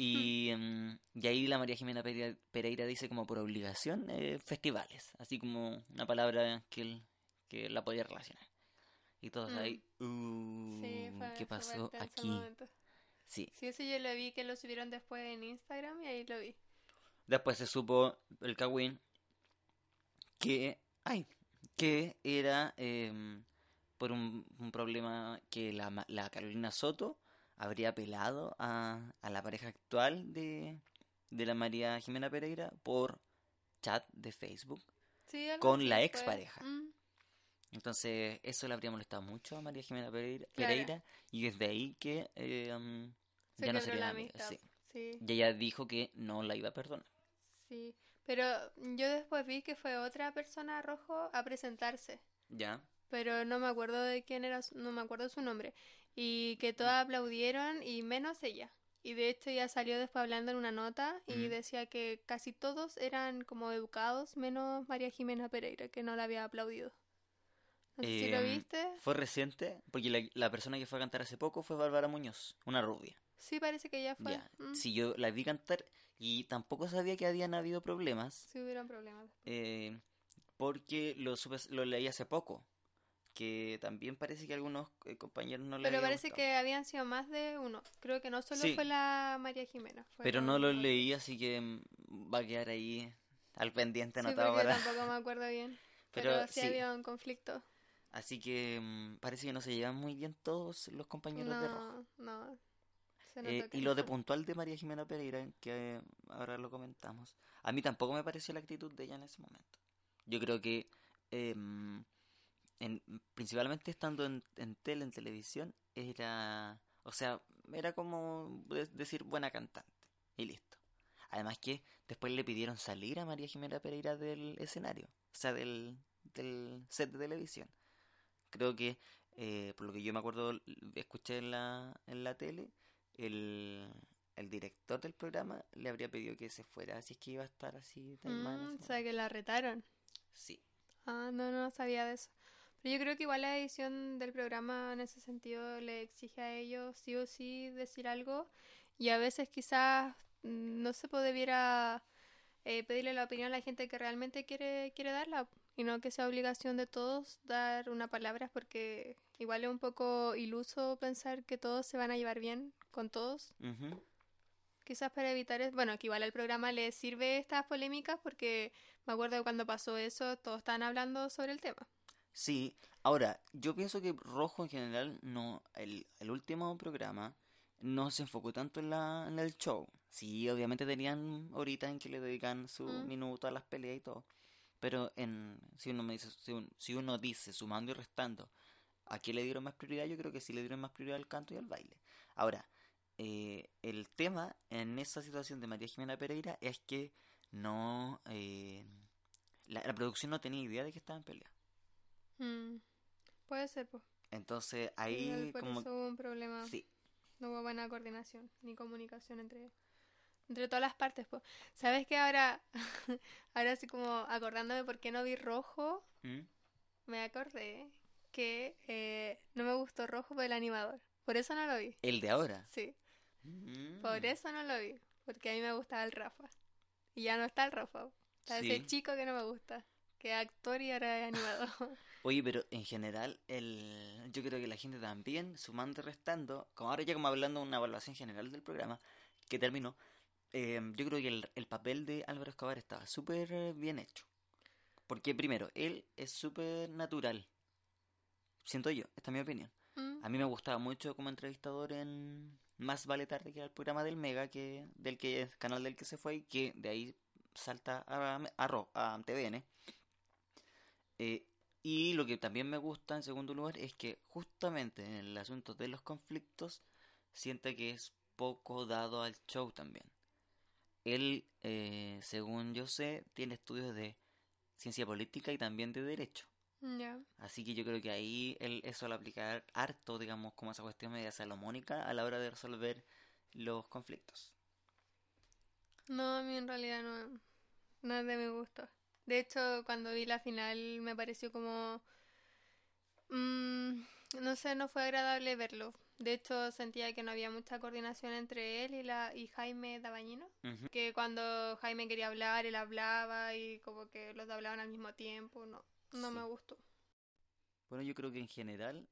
Y, em, y ahí la María Jimena Pereira, dice como por obligación eh, festivales, así como una palabra que, él- que la podía relacionar. Y todos Mm. ahí, "Uh, Sí, fue, ¿qué pasó aquí? Sí. Sí, eso yo lo vi que lo subieron después en Instagram y ahí lo vi. Después se supo el Kawin que, ay, que era em, por un, un problema que la, la Carolina Soto habría apelado a, a la pareja actual de, de la María Jimena Pereira por chat de Facebook. Sí, Con la expareja. Mm, Entonces eso le habría molestado mucho a María Jimena Pereira, Claro. Pereira, y desde ahí que eh, se ya no serían la amistad. Sí. Sí, Y ella dijo que no la iba a perdonar. sí. Pero yo después vi que fue otra persona rojo a presentarse. ¿Ya? Pero no me acuerdo de quién era, no me acuerdo su nombre. Y que todas aplaudieron y menos ella. Y de hecho ella salió después hablando en una nota y decía que casi todos eran como educados, menos María Jimena Pereira, que no la había aplaudido. No sé si lo Em, viste. Fue reciente, porque la, la persona que fue a cantar hace poco fue Bárbara Muñoz, una rubia. Sí, parece que ella fue. Ya, Mm, si yo la vi cantar y tampoco sabía que habían habido problemas, Sí hubieron problemas. eh, porque lo, supe- lo leí hace poco, que también parece que algunos eh, compañeros no le Pero había parece gustado. que habían sido más de uno. Creo que no solo Sí. fue la María Jimena. Pero no lo leí, así que mm, va a quedar ahí al pendiente Sí, anotado para... tampoco me acuerdo bien. Pero Pero, sí sí. había un conflicto. Así que mm, parece que no se llevan muy bien todos los compañeros de rojo. No, Eh, y lo de puntual de María Jimena Pereira, que eh, ahora lo comentamos, a mí tampoco me pareció la actitud de ella en ese momento. Yo creo que, em, en- principalmente estando en, en tele, en televisión, era, o sea, era como de- decir buena cantante y listo. Además que después le pidieron salir a María Jimena Pereira del escenario, o sea, del, del set de televisión. Creo que, eh, por lo que yo me acuerdo, escuché en la, en la tele, el, el director del programa le habría pedido que se fuera, así es que iba a estar así tan mal Mm, ese o sea, que la retaron. Sí. Ah, no, no sabía de eso. Pero yo creo que igual la edición del programa en ese sentido le exige a ellos sí o sí decir algo y a veces quizás no se debiera eh, pedirle la opinión a la gente que realmente quiere, quiere darla y no que sea obligación de todos dar una palabra porque igual es un poco iluso pensar que todos se van a llevar bien con todos. Quizás para evitar es, bueno, que igual al programa le sirve estas polémicas porque me acuerdo cuando pasó eso, todos estaban hablando sobre el tema. Sí, ahora, yo pienso que Rojo en general, no, el, el último programa no se enfocó tanto en, la, en el show. Sí, obviamente tenían horitas en que le dedican su Mm. minuto a las peleas y todo. Pero en, si uno me dice, si, un- si uno dice sumando y restando, ¿a qué le dieron más prioridad? Yo creo que sí le dieron más prioridad al canto y al baile. Ahora, eh, el tema en esa situación de María Jimena Pereira es que no, eh, la, la producción no tenía idea de que estaba en pelea. Mm, Puede ser, pues. Entonces ahí por como eso hubo un problema. sí, No hubo buena coordinación ni comunicación entre, entre todas las partes, pues. ¿Sabes qué? Ahora, ahora así como acordándome por qué no vi rojo, ¿Mm? me acordé que eh, no me gustó rojo por el animador. Por eso no lo vi. el de ahora. Sí, Mm. por eso no lo vi. Porque a mí me gustaba el Rafa. Y ya no está el Rafa. Está Sí. ese chico que no me gusta. Que es actor y ahora es animador. Oye, pero en general el yo creo que la gente también sumando y restando, como ahora ya como hablando de una evaluación general del programa que terminó, eh, yo creo que el, el papel de Álvaro Escobar estaba súper bien hecho. Porque primero, él es súper natural. siento yo, esta es mi opinión. Mm, A mí me gustaba mucho como entrevistador en Más Vale Tarde, que era el programa del Mega, que del que es canal del que se fue y que de ahí salta a, a, Ro- a TVN. Eh, y lo que también me gusta en segundo lugar es que justamente en el asunto de los conflictos siento que es poco dado al show también. Él, eh, según yo sé, tiene estudios de ciencia política y también de derecho. ya. Así que yo creo que ahí él eso lo aplicar harto, digamos, como esa cuestión media salomónica a la hora de resolver los conflictos. No, a mí en realidad no, de mi gusto. De hecho, cuando vi la final me pareció como... mm, no sé, no fue agradable verlo. De hecho, sentía que no había mucha coordinación entre él y, la, y Jaime Dabañino. Que cuando Jaime quería hablar, él hablaba y como que los dos hablaban al mismo tiempo. No, no Sí. me gustó. Bueno, yo creo que en general,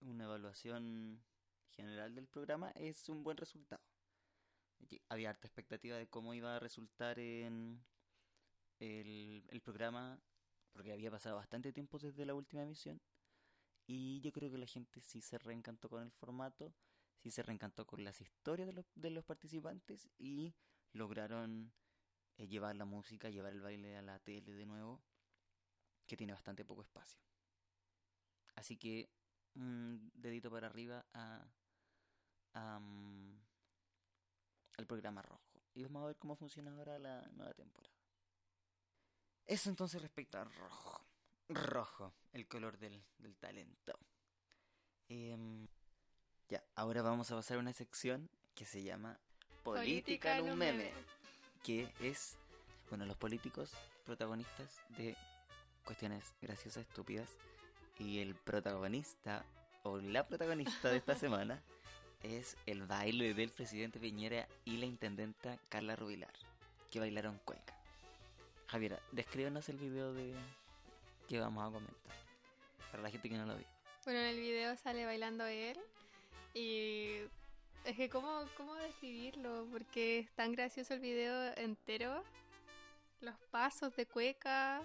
una evaluación general del programa es un buen resultado. Había harta expectativa de cómo iba a resultar en el, el programa, porque había pasado bastante tiempo desde la última emisión. Y yo creo que la gente sí se reencantó con el formato, sí se reencantó con las historias de los, de los participantes y lograron eh, llevar la música, llevar el baile a la tele de nuevo, que tiene bastante poco espacio. Así que un dedito para arriba a, a, mm, al programa rojo. Y vamos a ver cómo funciona ahora la nueva temporada. Eso entonces respecto a rojo. Rojo, el color del, del talento. Em, ya, ahora vamos a pasar a una sección que se llama Política en un meme. Que es, bueno, los políticos protagonistas de cuestiones graciosas, estúpidas. Y el protagonista, o la protagonista de esta semana, es el baile del presidente Piñera y la intendenta Carla Rubilar, que bailaron cueca. Javiera, descríbenos el video de que vamos a comentar, para la gente que no lo vio. Bueno, en el video sale bailando él y es que cómo, cómo describirlo, porque es tan gracioso el video entero, los pasos de cueca.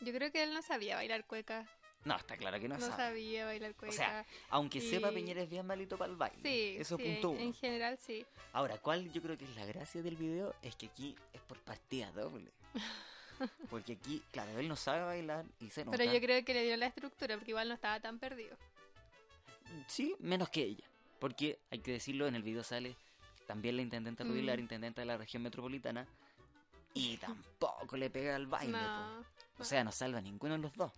Yo creo que él no sabía bailar cueca, No, está claro que no, no sabe. sabía bailar cueca. sea, Aunque sepa Piñera es bien malito para el baile. sí, Eso sí, punto en, uno. en general sí. Ahora, ¿cuál yo creo que es la gracia del video? Es que aquí es por partida doble. Porque aquí, claro, él no sabe bailar y se nota. Pero yo creo que le dio la estructura, porque igual no estaba tan perdido. Sí, menos que ella. Porque, hay que decirlo, en el video sale también la intendenta Rubilar, Mm. intendenta de la región metropolitana, y tampoco le pega al baile. No, O sea, no salva ninguno de los dos.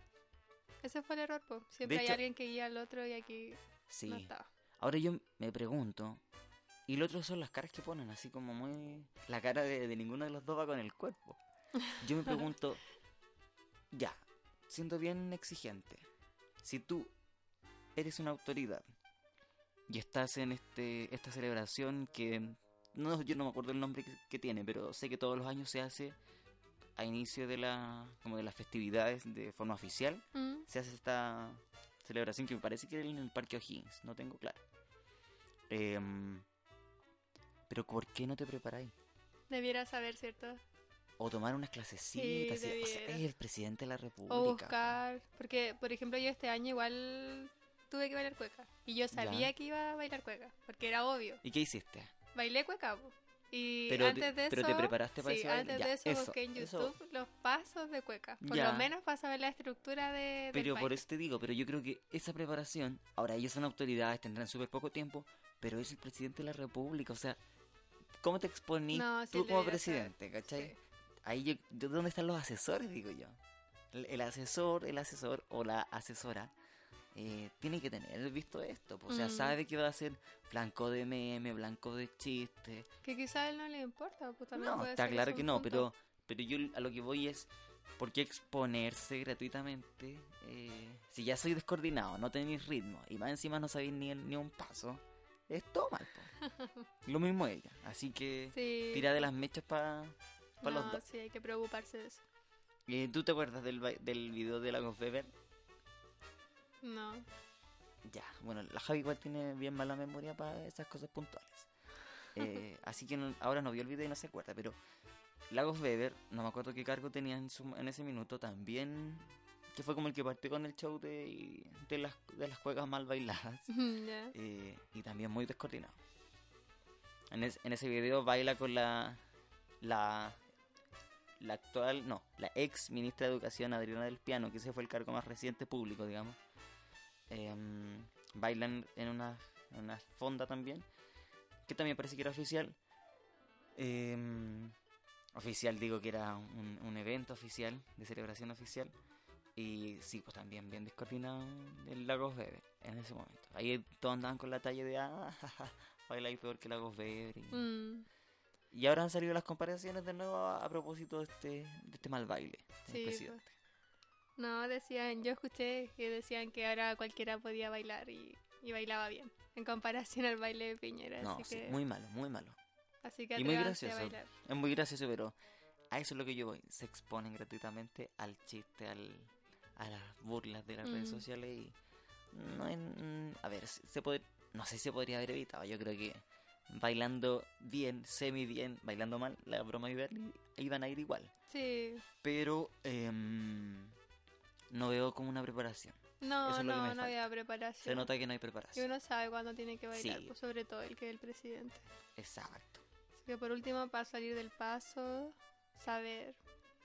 ese fue el error, po. Siempre hay hecho- alguien que guía al otro y aquí Sí. no estaba. Ahora yo me pregunto, y lo otro son las caras que ponen, así como muy... La cara de, de ninguno de los dos va con el cuerpo. Yo me pregunto, ya, siendo bien exigente, si tú eres una autoridad y estás en este esta celebración que no yo no me acuerdo el nombre que, que tiene, pero sé que todos los años se hace a inicio de la como de las festividades de forma oficial Mm, se hace esta celebración que me parece que era en el Parque O'Higgins, no tengo claro. Em, pero ¿por qué no te preparáis? Debiera saber, ¿cierto? O tomar unas clasecitas. Sí, y- o sea, es el presidente de la República. O buscar, porque por ejemplo yo este año igual tuve que bailar cueca y yo sabía Ya. que iba a bailar cueca, porque era obvio. ¿Y qué hiciste? Bailé cueca. po. Y Pero te- antes de eso, pero te preparaste para sí, ese antes Ya, de eso, eso, busqué en eso. YouTube los pasos de cueca. Por Ya. lo menos para saber la estructura de, del Pero por eso te digo, pero yo creo que esa preparación, ahora ellos son autoridades, tendrán súper poco tiempo, pero es el presidente de la República, o sea, ¿cómo te exponís No, sí, tú como presidente, cachai? Sí. Ahí yo, ¿de ¿dónde están los asesores, digo yo? El, el asesor, el asesor o la asesora eh, tiene que tener visto esto, pues, o sea, Mm. sabe que va a ser blanco de meme, blanco de chiste. Que quizá a él no le importa. Pues también No, puede está claro que no, punto. pero, pero yo a lo que voy es, ¿por qué exponerse gratuitamente eh, si ya soy descoordinado, no tenéis ritmo y más encima no sabéis ni, ni un paso? Es todo mal, po. Lo mismo ella, así que Sí. tira de las mechas para No, dos. sí, hay que preocuparse de eso. Eh, ¿Tú te acuerdas del, del video de la Weber? No. Ya, bueno, la Javi igual tiene bien mala memoria para esas cosas puntuales. Eh, así que no- ahora no vio el video y no se acuerda, pero Lagos Weber, no me acuerdo qué cargo tenía en, su- en ese minuto, también que fue como el que partió con el show de, de, las, de las cuecas mal bailadas. Eh, y también muy descoordinado. En, es- en ese video baila con la, la, la actual, no, la ex ministra de Educación Adriana del Piano, que ese fue el cargo más reciente público, digamos. Em, bailan en una, en una fonda también, que también parece que era oficial. Em, oficial, digo que era un, un evento oficial, de celebración oficial. Y sí, pues también bien descoordinado el Lagos Bebe en ese momento. Ahí todos andaban con la talla de, ah, jaja, bailáis peor que Lagos Bebe. Y, Mm, y ahora han salido las comparaciones de nuevo a, a propósito de este, de este mal baile Sí, presidente. No, decían, yo escuché que decían que ahora cualquiera podía bailar y, y bailaba bien, en comparación al baile de Piñera. No, así sí, que, muy malo, muy malo. así que y muy a gracioso. bailar. Es muy gracioso, pero a eso es lo que yo voy. Se exponen gratuitamente al chiste, al, a las burlas de las redes Mm. sociales y no en, a ver, se puede, no sé si se podría haber evitado. Yo creo que bailando bien, semi bien, bailando mal, la broma iba, iban a ir igual. Sí, Pero em, no veo como una preparación. no, Eso es lo que no, me no había preparación. Se nota que no hay Y preparación. uno sabe cuándo tiene que bailar, Sí. pues, sobre todo el que es el presidente. Exacto. Así que por último, para salir del paso, saber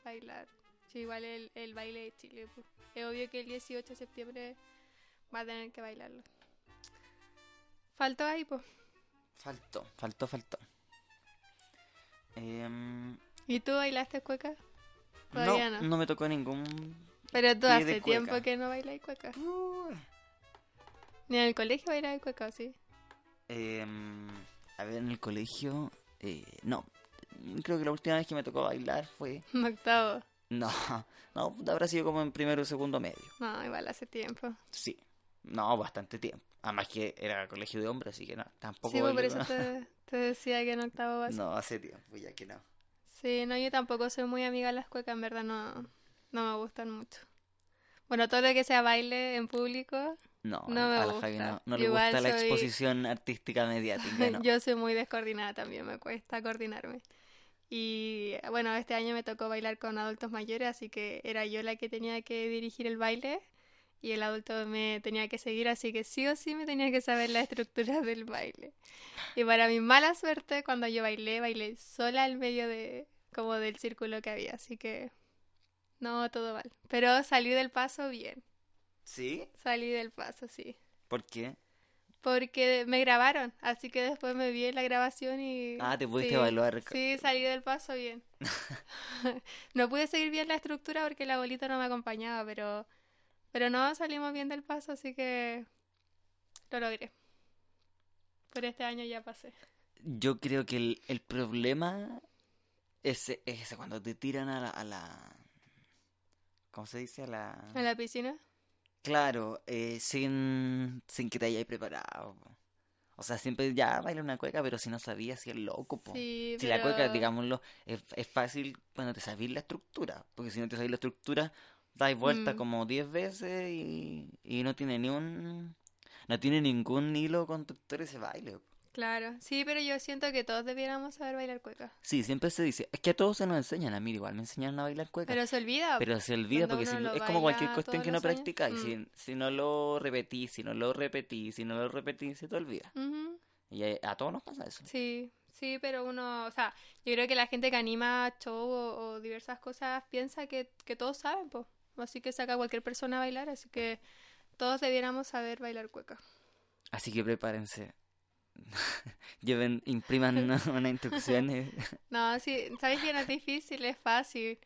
bailar. Sí, igual el, el baile de Chile. pues. Es obvio que el 18 de septiembre va a tener que bailarlo. Faltó ahí, pues. Faltó, faltó, faltó. Em, ¿Y tú bailaste cueca? Todavía no. no me tocó ningún Pero tú hace tiempo que no bailas cueca. Uh, Ni en el colegio bailas cueca, ¿sí? Em, a ver, en el colegio, eh, no. Creo que la última vez que me tocó bailar fue. En octavo. No, no, habrá sido como en primero o segundo medio. No, igual hace tiempo. Sí, no, bastante tiempo. Además que era colegio de hombres, así que no, tampoco. sí, pues por eso con- te, te decía que en octavo básico. No, hace tiempo, ya que no. Sí, no, yo tampoco soy muy amiga de las cuecas, en verdad no, no me gustan mucho. Bueno, todo lo que sea baile en público, No, No a me la gusta. Javi no, no le gusta la soy- exposición artística mediática, ¿no? yo soy muy descoordinada también, me cuesta coordinarme. Y bueno, este año me tocó bailar con adultos mayores, así que era yo la que tenía que dirigir el baile y el adulto me tenía que seguir, así que sí o sí me tenía que saber la estructura del baile. Y para mi mala suerte, cuando yo bailé, bailé sola al medio de como del círculo que había, así que no, todo mal. Pero salí del paso bien, ¿Sí? salí del paso, sí. ¿Por qué? Porque me grabaron, así que después me vi en la grabación y... Ah, te pudiste sí, evaluar. Sí, salí del paso bien. no pude seguir bien la estructura porque la bolita no me acompañaba, pero... Pero no, salimos bien del paso, así que... Lo logré. Por este año ya pasé. Yo creo que el, el problema es, es ese, cuando te tiran a la, a la... ¿Cómo se dice? A la... ¿En la piscina? Claro, eh, sin, sin que te hayas preparado. po. O sea, siempre ya baila una cueca, pero si no sabías, si es loco, po. Sí, Si la cueca, digámoslo, es, es fácil cuando te sabís la estructura. Porque si no te sabís la estructura, dais vuelta Mm. como 10 veces y, y no tiene ni un... No tiene ningún hilo conductor ese baile. Claro, sí, pero yo siento que todos debiéramos saber bailar cueca. Sí, siempre se dice, es que a todos se nos enseñan, a mí igual me enseñaron a bailar cueca. Pero se olvida. Pero se olvida porque si, es como cualquier cuestión que no practicáis. Mm. Si, si no lo repetís, si no lo repetís, si no lo repetís, se te olvida. Y a, a todos nos pasa eso. Sí, sí, pero uno, o sea, yo creo que la gente que anima show o, o diversas cosas piensa que, que todos saben, pues. Así que saca a cualquier persona a bailar, así que todos debiéramos saber bailar cueca. Así que prepárense. Lleven, impriman una, una instrucción. Es, No, sí, sabes que no es difícil, es fácil.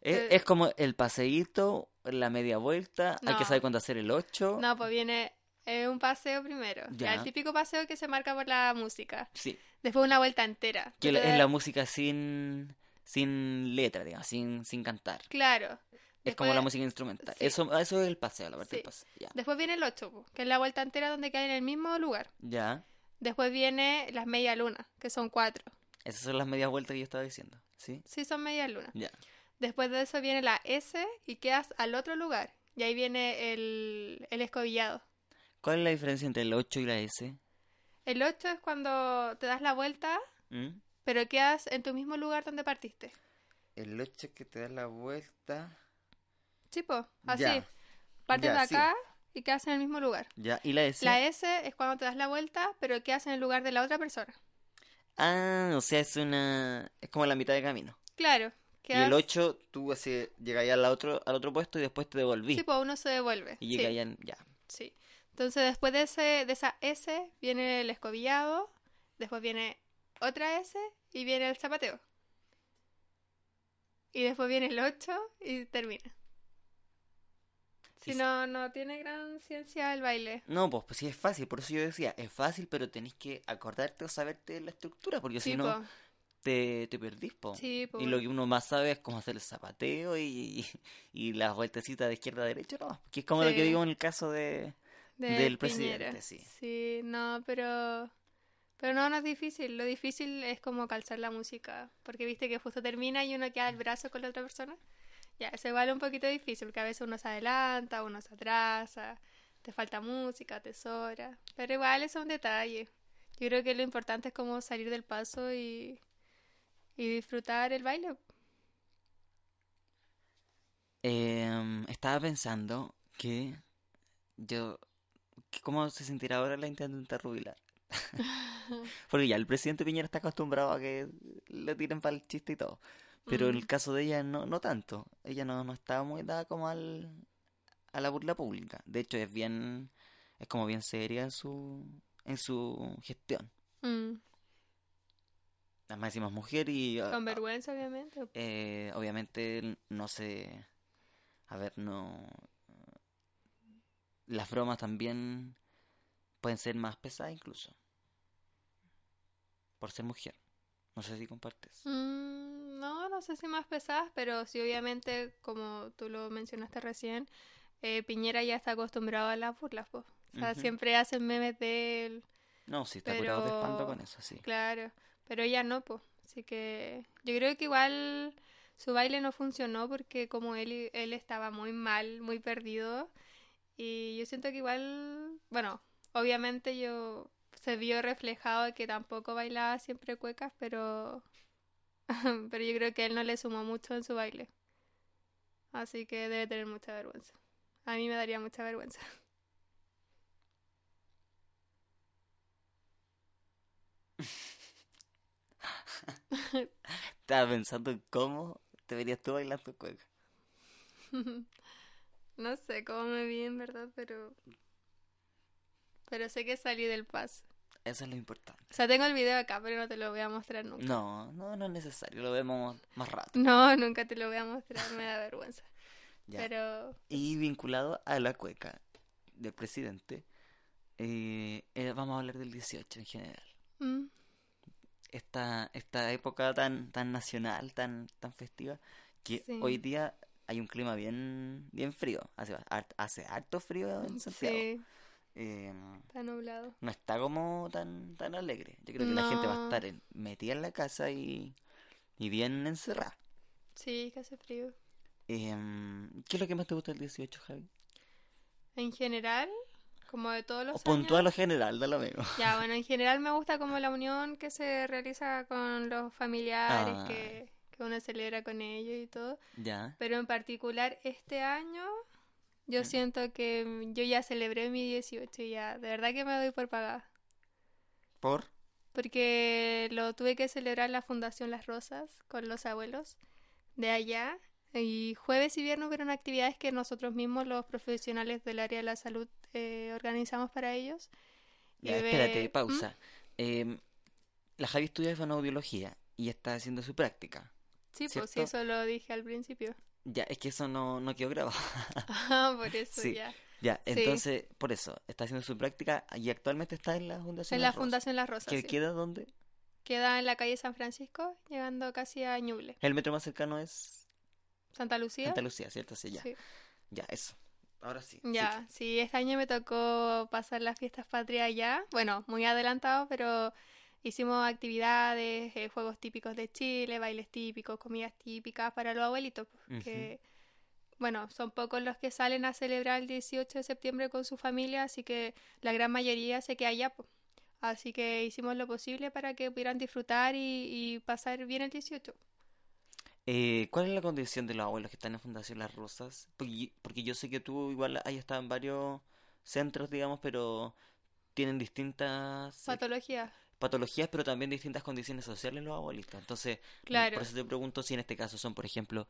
Eh, es como el paseíto, la media vuelta, hay que No. saber cuándo hacer el 8. No, pues viene eh, un paseo primero. Ya, el típico paseo que se marca por la música. Sí, Después una vuelta entera. que es la música sin, sin letra, digamos, sin, sin cantar. Claro. Es como la música instrumental. sí. Eso, eso es el paseo, la parte del paseo. Ya. Después viene el 8, que es la vuelta entera donde cae en el mismo lugar. ya. Después viene las media luna, que son cuatro. Esas son las medias vueltas que yo estaba diciendo. ¿Sí? Sí, son media luna. Ya. Después de eso viene la S y quedas al otro lugar. Y ahí viene el, el escobillado. ¿Cuál es la diferencia entre el 8 y la S? El 8 es cuando te das la vuelta, ¿Mm? pero quedas en tu mismo lugar donde partiste. El 8 que te da la vuelta. Sí, po, así. Ya. Partes Ya, de sí. acá y quedas en el mismo lugar. Ya, ¿y la S? La S es cuando te das la vuelta, pero quedas en el lugar de la otra persona. Ah, o sea, es una... Es como la mitad de camino. Claro. Y el Quedas... 8, tú así llegáis al otro, al otro puesto y después te devolví. Sí, pues uno se devuelve. y sí. llegáis. Ya. Sí. Entonces después de, ese, de esa S viene el escobillado, después viene otra S y viene el zapateo. Y después viene el 8 y termina. Si sí. no, no tiene gran ciencia el baile. No, pues, pues sí es fácil, por eso yo decía, es fácil, pero tenés que acordarte o saberte la estructura, porque Sí, si no te, te perdís, po. Sí, po. Y lo que uno más sabe es cómo hacer el zapateo y, y, las vueltecitas de izquierda a derecha, ¿no? Que es como lo que digo en el caso de... de del Piñera. presidente, sí. Sí, no, pero... Pero no, no es difícil. Lo difícil es como calzar la música. Porque viste que justo termina y uno queda el brazo con la otra persona. Ya, eso igual es un poquito difícil, porque a veces uno se adelanta, uno se atrasa, te falta música, te sobra. Pero igual es un detalle. Yo creo que lo importante es como salir del paso y, y disfrutar el baile. Em, estaba pensando que yo... ¿Cómo se sentirá ahora la intendente Rubilar? Porque ya el presidente Piñera está acostumbrado a que le tiren para el chiste y todo. Pero Mm. el caso de ella no, no tanto. Ella no, no estaba muy dada como al, a la burla pública. De hecho, es bien, es como bien seria en su, en su gestión. Mm, Además encima es mujer y ah, Con vergüenza, obviamente. eh, obviamente no sé, a ver, no, las bromas también pueden ser más pesadas incluso. Por ser mujer. No sé si compartes. Mm, no, no sé si más pesadas, pero sí, obviamente, como tú lo mencionaste recién, eh, Piñera ya está acostumbrado a las burlas, po. O sea, siempre hacen memes de él, No, sí, está curado de espanto pero- con eso, sí. claro, pero ella no, po. Así que yo creo que igual su baile no funcionó porque como él, él estaba muy mal, muy perdido, y yo siento que igual, bueno, obviamente yo se vio reflejado que tampoco bailaba siempre cuecas, pero pero yo creo que él no le sumó mucho en su baile. Así que debe tener mucha vergüenza. A mí me daría mucha vergüenza. Estaba pensando en cómo te verías tú bailando cueca. No sé cómo me vi en verdad, pero pero sé que salí del paso. Eso es lo importante. O sea, tengo el video acá, pero no te lo voy a mostrar nunca. No, no, no es necesario, lo vemos más rato. No, nunca te lo voy a mostrar, me da vergüenza. Ya. Pero Y vinculado a la cueca del presidente, eh, eh, vamos a hablar del 18 en general. mm, Esta, esta época tan, tan nacional, tan, tan festiva, que Sí. hoy día hay un clima bien, bien frío. Hace, hace harto frío en Santiago. sí, Eh, está nublado. no está como tan, tan alegre. Yo creo que la gente va a No. estar en- metida en la casa y, y bien encerrada. Sí, que hace frío. Em, ¿qué es lo que más te gusta del 18, Javi? En general, como de todos los O puntual o general, da lo mismo. Ya, bueno, en general me gusta como la unión que se realiza con los familiares, Ah. que, que uno celebra con ellos y todo. Ya. Pero en particular este año, yo Mm. siento que mm, yo ya celebré mi 18 y ya, de verdad que me doy por pagada. ¿Por? Porque lo tuve que celebrar en la Fundación Las Rosas con los abuelos de allá. Y jueves y viernes hubieron actividades que nosotros mismos, los profesionales del área de la salud, eh, organizamos para ellos. Y Ya, ve- espérate, ¿Mm? pausa. Em, la Javi estudia fonoaudiología y está haciendo su práctica. Sí, pues sí, eso lo dije al principio. Ya, es que eso no, no quedó grabado. Ah, por eso Sí. ya. Ya, Sí. entonces, por eso, está haciendo su práctica y actualmente está en la Fundación En la. Fundación Las Rosas. ¿Que sí. queda dónde? Queda en la calle San Francisco, llegando casi a Ñuble. El metro más cercano es Santa Lucía. Santa Lucía, ¿cierto? Sí, ya. Sí. Ya, eso. Ahora sí. Ya, sí, este año me tocó pasar las fiestas patrias allá. Bueno, muy adelantado, pero hicimos actividades, eh, juegos típicos de Chile, bailes típicos, comidas típicas para los abuelitos, pues, que, bueno, son pocos los que salen a celebrar el 18 de septiembre con su familia, así que la gran mayoría se queda allá, pues. Así que hicimos lo posible para que pudieran disfrutar y, y pasar bien el 18. Eh, ¿Cuál es la condición de los abuelos que están en Fundación Las Rosas? Porque, porque yo sé que tú igual hay estado en varios centros, digamos, pero tienen distintas eh, Patología. Patologías, pero también distintas condiciones sociales los abuelitos. Entonces, Claro. por eso te pregunto si en este caso son, por ejemplo,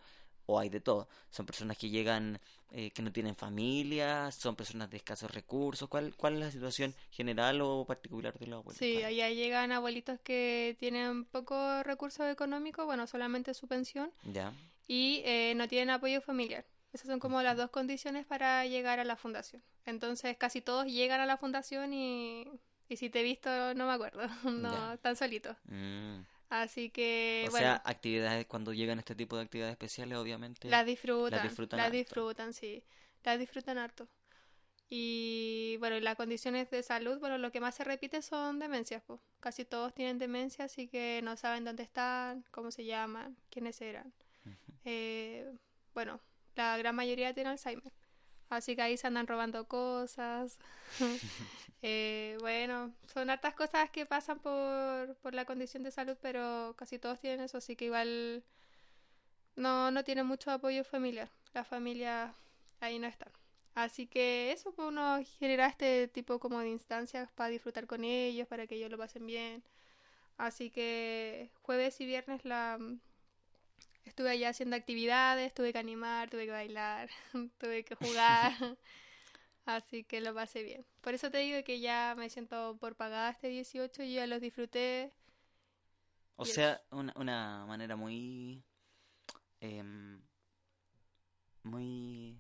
o hay de todo, son personas que llegan, eh, que no tienen familia, son personas de escasos recursos. ¿Cuál, cuál es la situación general o particular de los abuelos? Sí, allá llegan abuelitos que tienen pocos recursos económicos, bueno, solamente su pensión, Ya. y eh, no tienen apoyo familiar. Esas son como las dos condiciones para llegar a la fundación. Entonces, casi todos llegan a la fundación y, y si te he visto, no me acuerdo, no, Ya. están solitos. Mm. Así que, O bueno, sea, actividades, cuando llegan este tipo de actividades especiales, obviamente. las disfrutan, las disfrutan las disfrutan, sí, las disfrutan harto. Y bueno, las condiciones de salud, bueno, lo que más se repite son demencias, pues. Casi todos tienen demencia, así que no saben dónde están, cómo se llaman, quiénes eran. Eh, bueno, la gran mayoría tiene Alzheimer. Así que ahí se andan robando cosas. Eh, bueno, son hartas cosas que pasan por, por la condición de salud, pero casi todos tienen eso, así que igual no, no tienen mucho apoyo familiar. La familia ahí no están. Así que eso, pues uno genera este tipo como de instancias para disfrutar con ellos, para que ellos lo pasen bien. Así que jueves y viernes la estuve allá haciendo actividades, tuve que animar, tuve que bailar, tuve que jugar. Así que lo pasé bien. Por eso te digo que ya me siento por pagada este 18 y ya los disfruté. O Yes. sea, una, una manera muy. em, muy.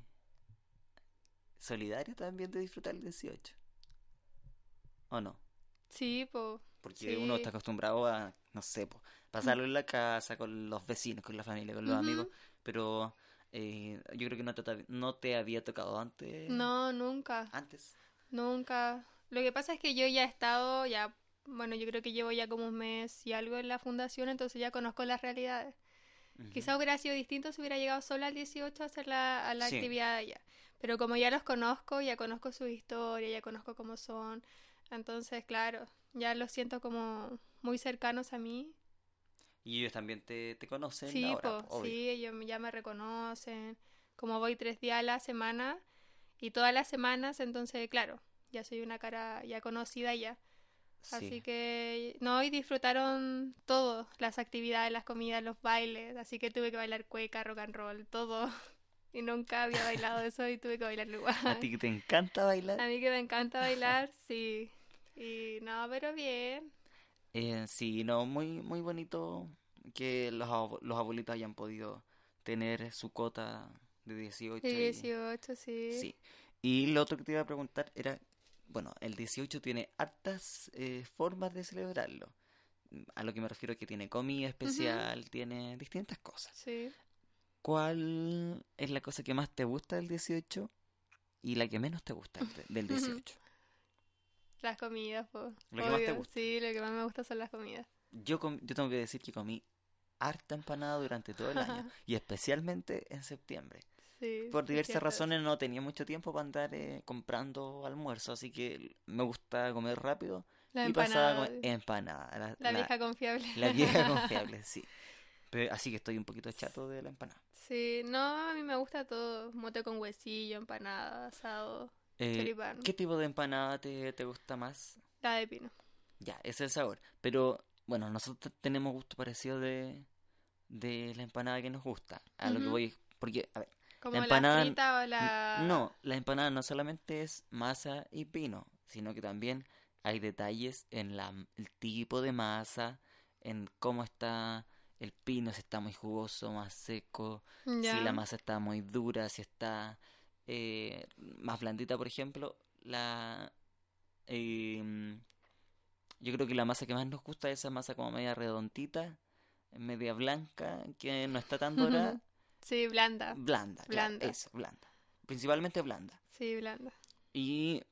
solidaria también de disfrutar el 18. ¿O no? Sí, pues. Porque uno está acostumbrado a, no sé, po, pasarlo en la casa, con los vecinos, con la familia, con los amigos, pero eh, yo creo que no te, no te había tocado antes. No, nunca. Antes. Nunca. Lo que pasa es que yo ya he estado, ya, bueno, yo creo que llevo ya como un mes y algo en la fundación, entonces ya conozco las realidades. Ujú. Quizá hubiera sido distinto si hubiera llegado sola al 18 a hacer la, a la Sí. actividad allá. Pero como ya los conozco, ya conozco su historia, ya conozco cómo son, entonces, claro, ya los siento como muy cercanos a mí. Y ellos también te, te conocen Sí, ahora, po, obvio. sí, ellos ya me reconocen. Como voy tres días a la semana y todas las semanas, entonces, claro, ya soy una cara ya conocida ya. Así Sí. que, no, y disfrutaron todo, las actividades, las comidas, los bailes, así que tuve que bailar cueca, rock and roll, todo. Y nunca había bailado eso y tuve que bailarlo igual. ¿A ti que te encanta bailar? A mí que me encanta bailar, sí. Y no, pero bien. Eh, sí, no, muy, muy bonito que los, abu- los abuelitos hayan podido tener su cota de 18. Sí, y- 18, sí. Sí. Y lo otro que te iba a preguntar era, bueno, el 18 tiene hartas eh, formas de celebrarlo. A lo que me refiero es que tiene comida especial, tiene distintas cosas. Sí. ¿Cuál es la cosa que más te gusta del 18 y la que menos te gusta del- del 18? Las comidas, pues. Lo que más te gusta. Sí, lo que más me gusta son las comidas. Yo, com- yo tengo que decir que comí harta empanada durante todo el año y especialmente en septiembre. Sí, Por diversas razones no tenía mucho tiempo para andar eh, comprando almuerzo, así que me gusta comer rápido La y pasaba empanada, comer empanada. La, la la- vieja confiable. la vieja confiable, sí. Pero, así que estoy un poquito chato de la empanada. Sí, no, a mí me gusta todo. Mote con huesillo, empanada, asado, Eh, choripán. ¿qué tipo de empanada te, te gusta más? La de pino. Ya, ese es el sabor. Pero bueno, nosotros tenemos gusto parecido de, de la empanada que nos gusta. A lo que Ujú. voy, porque, a ver, Como empanada- la frita o la... no, la empanada no solamente es masa y pino, sino que también hay detalles en la, el tipo de masa, en cómo está el pino, si está muy jugoso, más seco, Ya. si la masa está muy dura, si está eh, más blandita, por ejemplo, la em, yo creo que la masa que más nos gusta es esa masa como media redondita, media blanca, que no está tan dorada, Sí, blanda. blanda, claro, Blanda. eso, blanda, principalmente blanda. Sí, blanda. Y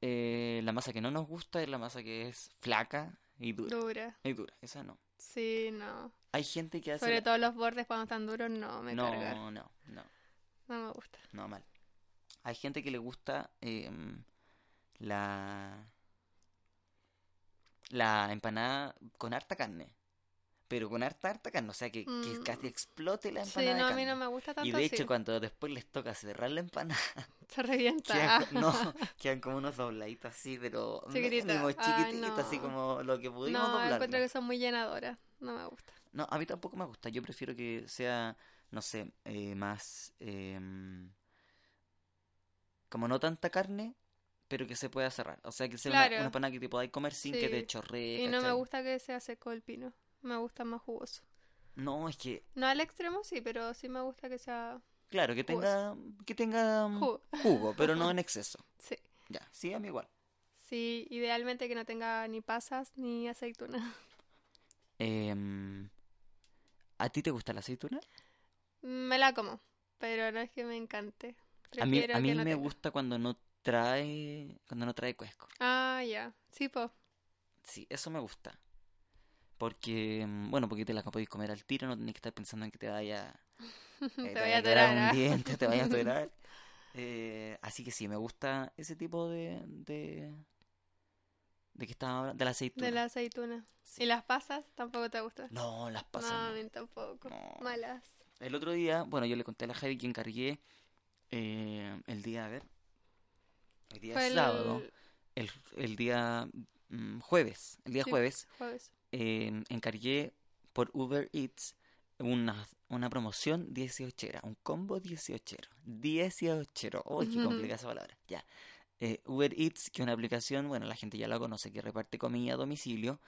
eh, la masa que no nos gusta es la masa que es flaca y dura. Dura. Y dura, esa no. Sí, no. Hay gente que hace Sobre todo los bordes cuando están duros, no, me no, no, no. No me gusta. No, mal. Hay gente que le gusta em, la la empanada con harta carne. pero con harta, harta carne, o sea, que, que Mm. casi explote la Sí, empanada de no, a mí no me gusta tanto Y de así. hecho, cuando después les toca cerrar la empanada, Se revienta. quedan, no, quedan como unos dobladitos así, pero mínimo, chiquititos, así no. como lo que pudimos No, doblarlo. encuentro que son muy llenadoras. No me gusta. No, a mí tampoco me gusta. Yo prefiero que sea, no sé, eh, más... em, como no tanta carne, pero que se pueda cerrar. O sea, que sea una, Claro. una empanada que te podáis comer sin que te chorree, Y no me gusta que sea seco el pino. Me gusta más jugoso. No, es que, No al extremo, sí, pero sí me gusta que sea claro, que tenga, que tenga mm, jugo. jugo, pero no en exceso. Sí. Ya, sí, a mí igual. Sí, idealmente que no tenga ni pasas ni aceituna. Em, ¿a ti te gusta la aceituna? Me la como, pero no es que me encante. A mí, a mí no me tenga. gusta cuando no trae, cuando no trae cuesco. Ah, ya. Sí, po. Sí, eso me gusta. Porque, mm, bueno, porque te la podéis comer al tiro, no tenés que estar pensando en que te vaya, eh, Te te vaya a a atorar, un ¿ah? diente, te vaya a atorar. Eh, así que sí, me gusta ese tipo de, de, de que estaba hablando, de la aceituna. De la aceituna. Sí. ¿Y las pasas tampoco te gustan? No, las No, pasas a no. mí tampoco. No. Malas. El otro día, bueno, yo le conté a la Javi que encargué eh, el día, a ver, el día Fue sábado, el, el día mm, jueves, el día Sí. jueves, jueves. eh, encargué por Uber Eats una, una promoción 18era, un combo 18ero. 18ero. Uy, qué complicada esa palabra. Ya. Eh, Uber Eats, que es una aplicación, bueno, la gente ya la conoce, que reparte comida a domicilio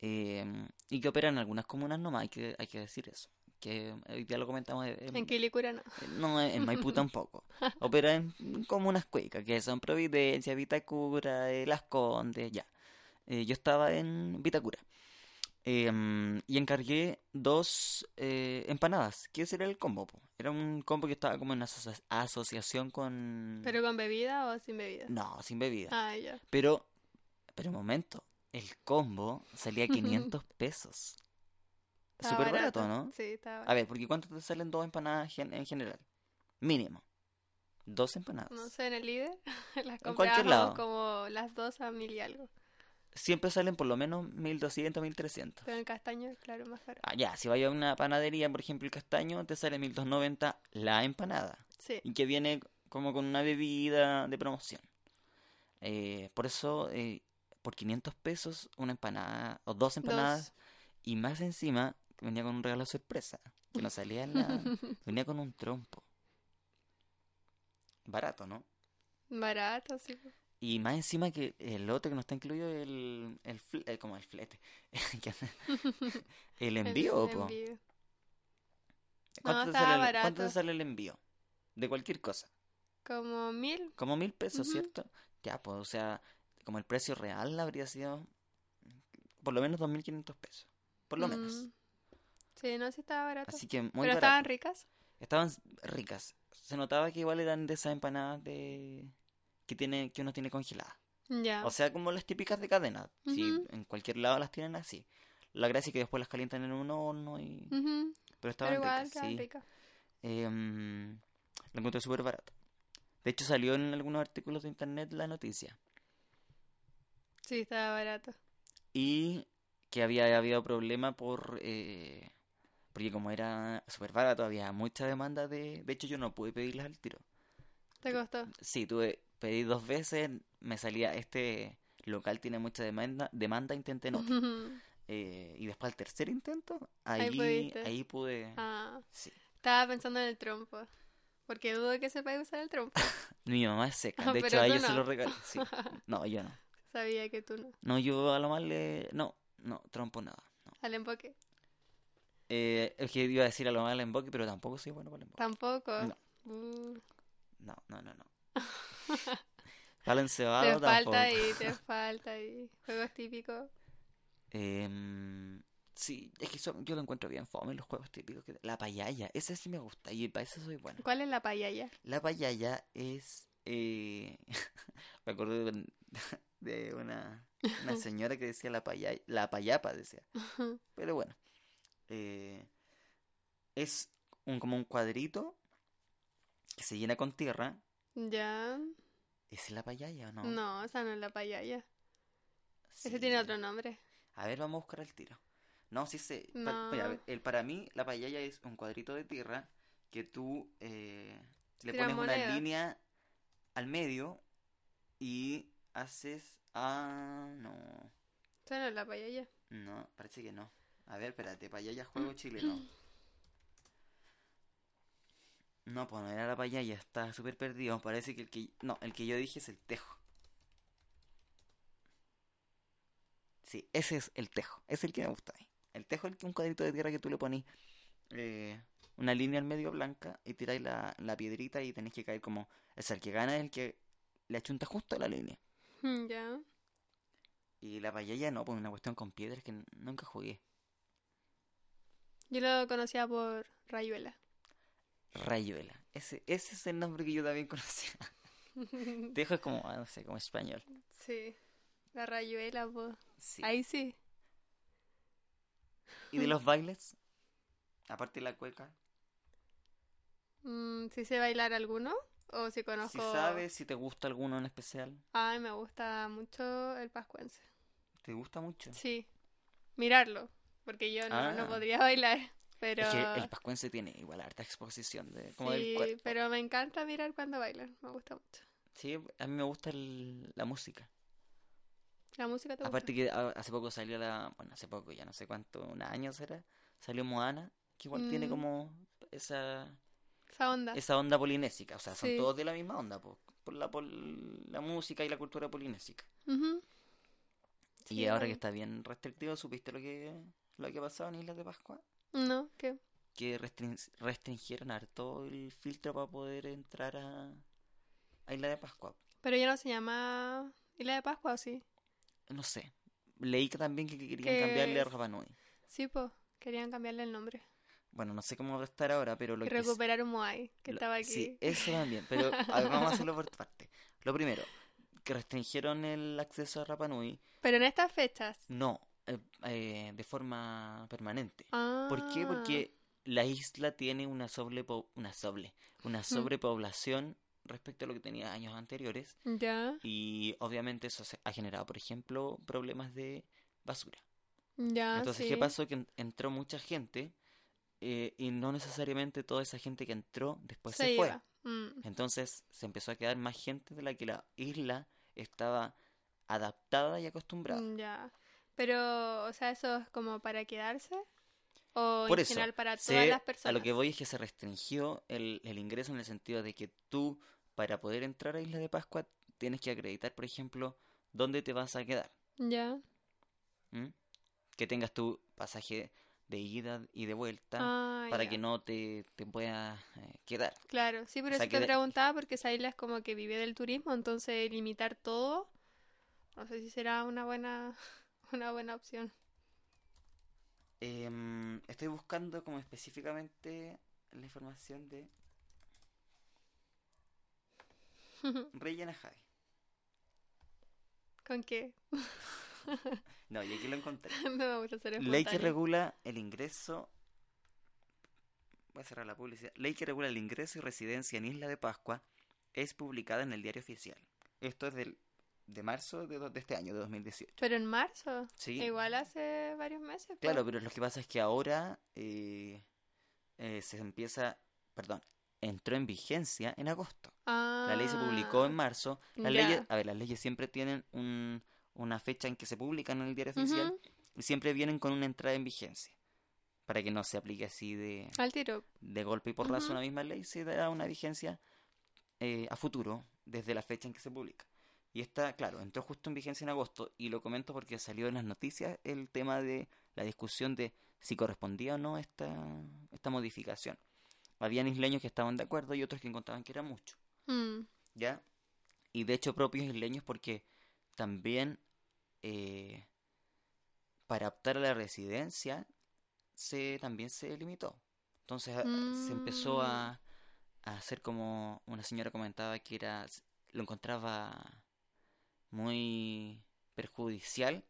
eh, y que opera en algunas comunas nomás, hay que, hay que decir eso. Que hoy día lo comentamos. eh, En Quilicura no. eh, No, en Maipú tampoco. Opera en comunas cuicas, que son Providencia, Vitacura, eh, Las Condes, ya. Eh, yo estaba en Vitacura. Em, y encargué dos eh, empanadas, que ese era el combo. po. Era un combo que estaba como en asocia- asociación con... ¿Pero con bebida o sin bebida? No, sin bebida. Ah, ya. Pero, pero un momento, el combo salía a 500 pesos. Súper barato, ¿no? Sí, A barato. ver, porque ¿cuánto te salen dos empanadas gen- en general? Mínimo. Dos empanadas. No sé, en el líder las En cualquier comprábamos lado. como las dos a mil y algo. Siempre salen por lo menos 1200, 1300. Pero en castaño, claro, más caro. Ah, ya, si vaya a una panadería, por ejemplo, el castaño, te sale 1290 la empanada. Sí. Y que viene como con una bebida de promoción. Eh, por eso, eh, por 500 pesos, una empanada, o dos empanadas, Dos. y más encima, venía con un regalo sorpresa. Que no salía en la... venía con un trompo. Barato, ¿no? Barato, sí. Y más encima que el otro que no está incluido el, el, eh, como el flete. El envío, El po. envío. ¿Cuánto, No, te sale el, cuánto te barato. sale el envío? De cualquier cosa. Como mil. Como mil pesos. ¿cierto? Ya, pues, o sea, como el precio real habría sido por lo menos 2.500 pesos. Por lo menos. Sí, no, sí estaba barato. Así que muy Pero barato. estaban ricas. Estaban ricas. Se notaba que igual eran de esas empanadas de... que tiene que uno tiene congeladas. Ya. O sea, como las típicas de cadena. Si Ujú. en cualquier lado las tienen así. La gracia es que después las calientan en un horno y... Pero estaban Pero igual ricas, sí. ricas. Em, lo encontré súper barato. De hecho, salió en algunos artículos de internet la noticia. Sí, estaba barato. Y que había habido problema por... eh, porque como era súper barato, había mucha demanda de... De hecho, yo no pude pedirlas al tiro. ¿Te costó? Sí, tuve... Pedí dos veces, me salía... Este local tiene mucha demanda, demanda intenté no. Eh, y después al tercer intento, Ahí ahí, pude... Ah, Sí. estaba pensando en el trompo. Porque dudo que sepa usar el trompo. Mi mamá es seca, Ah, de hecho a ella se lo regalé. Sí. No, yo no. Sabía que tú no. No, yo a lo más le... No, no, trompo nada. No. Al emboque. Eh, es que iba a decir a lo más el emboque, pero tampoco soy bueno para el emboque. Tampoco. No. Uh, No, no, no, no. Palo te falta ahí, te falta ahí. Juegos típicos. Em, sí, es que eso- yo lo encuentro bien fome los juegos típicos. que- La payaya, ese sí me gusta y para eso soy bueno. ¿Cuál es la payaya? La payaya es... eh, me acuerdo de, de una, una señora que decía la payaya, la payapa decía. Pero bueno, eh, es un, como un cuadrito que se llena con tierra. Ya. ¿Es la payaya o no? No, esa no es la payaya. Sí. Ese tiene otro nombre. A ver, vamos a buscar el tiro. No, sí sé. Pa- el, para mí, la payaya es un cuadrito de tierra que tú eh, le pones una línea al medio y haces. Ah, no. Esa no es la payaya. No, parece que no. A ver, espérate, payaya juego chileno. No, pues no era la payaya, está súper perdido. Parece que el que. No, el que yo dije es el tejo. Sí, ese es el tejo. Es el que me gusta a mí. El tejo es el que- un cuadrito de tierra que tú le pones eh, una línea al medio blanca y tiráis la, la piedrita y tenéis que caer como. Sea, el que gana es el que le achunta justo a la línea. Mm, Ya. Y la payaya no, pues una cuestión con piedras que nunca jugué. Yo lo conocía por Rayuela. Rayuela. Ese, ese es el nombre que yo también conocía. Tejo es como, ah, no sé, como español. sí. La Rayuela, pues. Sí. Ahí sí. ¿Y de los bailes? Aparte de la cueca. Mm, ¿Sí sé bailar alguno? ¿O si conozco? Si sabes, si te gusta alguno en especial. Ay, me gusta mucho el pascuense. ¿Te gusta mucho? Sí. Mirarlo. Porque yo no, no Ah. podría bailar. Pero... Es que el pascuense tiene igual harta exposición de, como del Sí, cuerpo. pero me encanta mirar cuando bailan. Me gusta mucho. Sí, a mí me gusta el- la música. ¿La música te gusta? Aparte que hace poco salió la, bueno, hace poco, ya no sé cuánto, un año será, salió Moana, que igual tiene Mm. como esa, Esa onda. esa onda polinésica, o sea, son Sí. todos de la misma onda, po, por la, por la música y la cultura polinésica. Y Sí, ahora que está bien restrictivo, ¿supiste lo que, lo que ha pasado en Islas de Pascua? No, ¿qué? Que restrin- restringieron harto el filtro para poder entrar a, a Isla de Pascua. Pero ya no se llama Isla de Pascua, ¿o sí? No sé, leí que también que querían Que cambiarle a Rapa Nui. Sí, pues. Querían cambiarle el nombre. Bueno, no sé cómo va a estar ahora, pero lo y que recuperar un Moai, que Lo- estaba aquí. Sí, eso también, pero vamos a hacerlo por parte. Lo primero, que restringieron el acceso a Rapa Nui, Pero en estas fechas. no, eh, de forma permanente. Ah. ¿Por qué? Porque la isla tiene una sobrepo- una sobre, una sobrepoblación respecto a lo que tenía años anteriores Ya, y obviamente eso ha generado, por ejemplo, problemas de basura. ya, Entonces, Ah, sí. ¿qué pasó? Que en- entró mucha gente eh, y no necesariamente toda esa gente que entró después se, Se fue. Mm. Entonces se empezó a quedar más gente de la que la isla estaba adaptada y acostumbrada. Ya. Pero, o sea, ¿eso es como para quedarse? ¿O Por en eso, general para se- todas las a personas? lo que voy es que se restringió el, el ingreso en el sentido de que tú, para poder entrar a Isla de Pascua, tienes que acreditar, por ejemplo, dónde te vas a quedar. Ya. ¿m? Que tengas tu pasaje de ida y de vuelta Ah, para ya. que no te, te puedas eh, quedar. Claro, sí, por O sea, eso que te de- preguntaba, porque esa isla es como que vive del turismo, entonces limitar todo, no sé si será una buena, una buena opción. Em, estoy buscando como específicamente la información de Rey Javi. ¿Con qué? No, y aquí lo encontré. no ser Ley que regula el ingreso. Voy a cerrar la publicidad. Ley que regula el ingreso y residencia en Isla de Pascua es publicada en el diario oficial. Esto es del, de marzo de, de este año, de 2018. Pero en marzo, Sí. igual hace varios meses. pues. Claro, pero lo que pasa es que ahora eh, eh, se empieza. Perdón, entró en vigencia en agosto. La ley se publicó en Ah, marzo. Las leyes, a ver, las leyes siempre tienen un- una fecha en que se publican en el diario oficial y siempre vienen con una entrada en vigencia. Para que no se aplique así de, Al tiro. de golpe y porrazo Ujú. una misma ley, se da una vigencia eh, a futuro desde la fecha en que se publica. Y esta, claro, entró justo en vigencia en agosto y lo comento porque salió en las noticias el tema de la discusión de si correspondía o no esta, esta modificación. Habían isleños que estaban de acuerdo y otros que encontraban que era mucho. Mm, ¿ya? Y de hecho propios isleños porque también eh, para optar a la residencia se también se limitó. Entonces a- se empezó a, a hacer como una señora comentaba que era lo encontraba muy perjudicial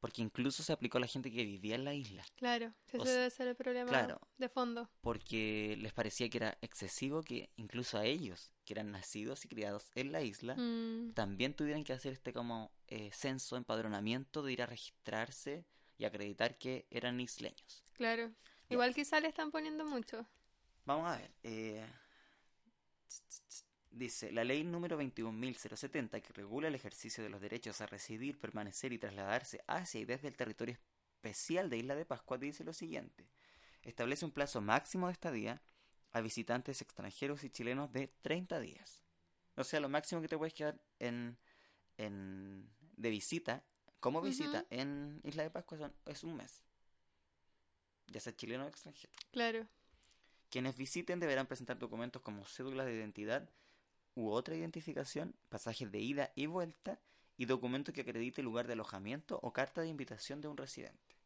porque incluso se aplicó a la gente que vivía en la isla claro, ese O sea, debe ser el problema claro. de fondo. porque les parecía que era excesivo que incluso a ellos que eran nacidos y criados en la isla Mm, también tuvieran que hacer este como eh, censo, empadronamiento de ir a registrarse y acreditar que eran isleños. Claro. Igual quizá le están poniendo mucho. Vamos a ver. eh, Dice, la ley número 21.070 que regula el ejercicio de los derechos a residir, permanecer y trasladarse hacia y desde el territorio especial de Isla de Pascua dice lo siguiente. Establece un plazo máximo de estadía a visitantes extranjeros y chilenos de 30 días. O sea, lo máximo que te puedes quedar en, en de visita, como visita, en Isla de Pascua son- es un mes. Ya sea chileno o extranjero. Claro. Quienes visiten deberán presentar documentos como cédulas de identidad u otra identificación, pasajes de ida y vuelta y documento que acredite el lugar de alojamiento o carta de invitación de un residente.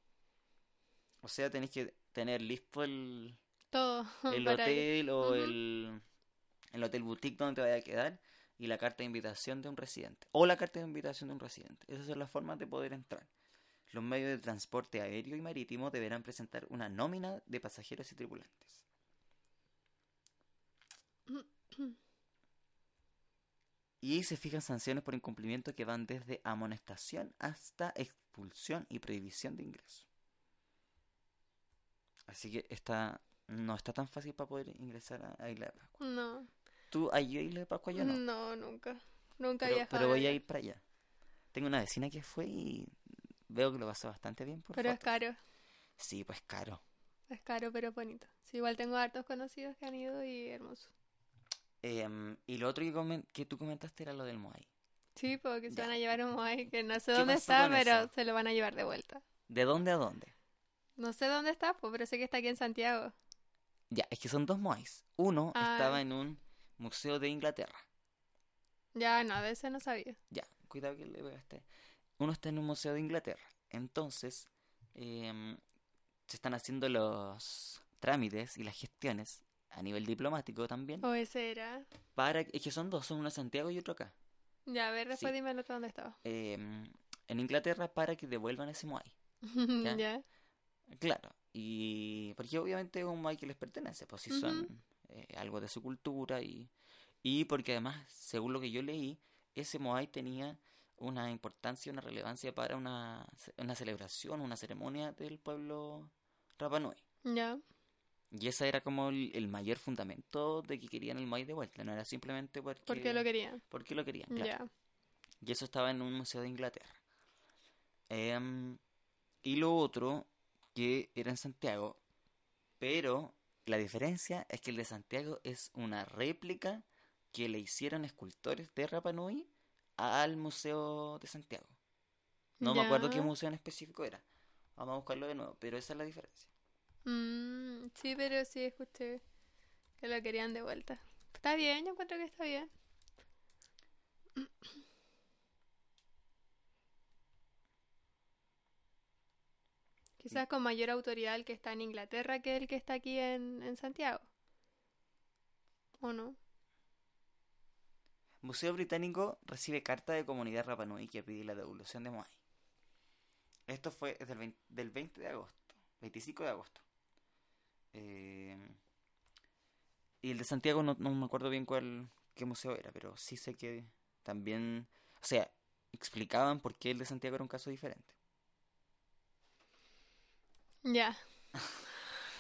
O sea, tenéis que tener listo el, Todo. el ir. hotel o el, el hotel boutique donde te vaya a quedar y la carta de invitación de un residente. O la carta de invitación de un residente. Esas son las formas de poder entrar. Los medios de transporte aéreo y marítimo deberán presentar una nómina de pasajeros y tripulantes. Y se fijan sanciones por incumplimiento que van desde amonestación hasta expulsión y prohibición de ingreso. Así que esta no está tan fácil para poder ingresar a, a Isla de Pascua. No. ¿Tú has ido a Isla de Pascua? Yo no. No, nunca. Nunca pero, he viajado. pero voy a ir para allá. Tengo una vecina que fue y veo que lo pasó bastante bien por Pero es caro. Sí, pues caro. Es caro, pero bonito. Sí, igual tengo hartos conocidos que han ido y hermoso. Em, y lo otro que, que tú comentaste era lo del Moai. Sí, porque se Ya. van a llevar un Moai que no sé ¿Qué dónde está, pero eso? se lo van a llevar de vuelta. ¿De dónde a dónde? No sé dónde está, pero sé que está aquí en Santiago. Ya, es que son dos Moais. Uno Ah. estaba en un museo de Inglaterra. Ya, no, de ese no sabía. Ya, cuidado que le pegaste. Uno está en un museo de Inglaterra. Entonces, em, se están haciendo los trámites y las gestiones a nivel diplomático también. O ese era. Para, es que son dos, son uno en Santiago y otro acá. Ya, a ver, después Sí. dime el otro dónde estaba. Em, en Inglaterra para que devuelvan ese Moai. Ya. ya. Claro, y porque obviamente es un Moai que les pertenece, pues si son eh, algo de su cultura y, y porque además, según lo que yo leí, ese Moai tenía una importancia, una relevancia para una, una celebración, una ceremonia del pueblo Rapa Nui. Ya. Y ese era como el, el mayor fundamento de que querían el Moai de vuelta, no era simplemente porque, ¿Por qué lo querían? porque lo querían, claro. Y eso estaba en un museo de Inglaterra. Em, y lo otro, que era en Santiago, pero la diferencia es que el de Santiago es una réplica que le hicieron escultores de Rapa Nui al Museo de Santiago. No me acuerdo qué museo en específico era. Vamos a buscarlo de nuevo, pero esa es la diferencia. Mm, sí, pero sí escuché que lo querían de vuelta. Está bien, yo encuentro que está bien. Quizás con mayor autoridad el que está en Inglaterra que el que está aquí en, Santiago. ¿O no? Museo Británico recibe carta de comunidad Rapa Nui que pide la devolución de Moai. Esto fue desde el 20, del 20 de agosto, 25 de agosto. Eh, y el de Santiago no, no me acuerdo bien cuál qué museo era, pero sí sé que también, o sea, explicaban por qué el de Santiago era un caso diferente. Ya.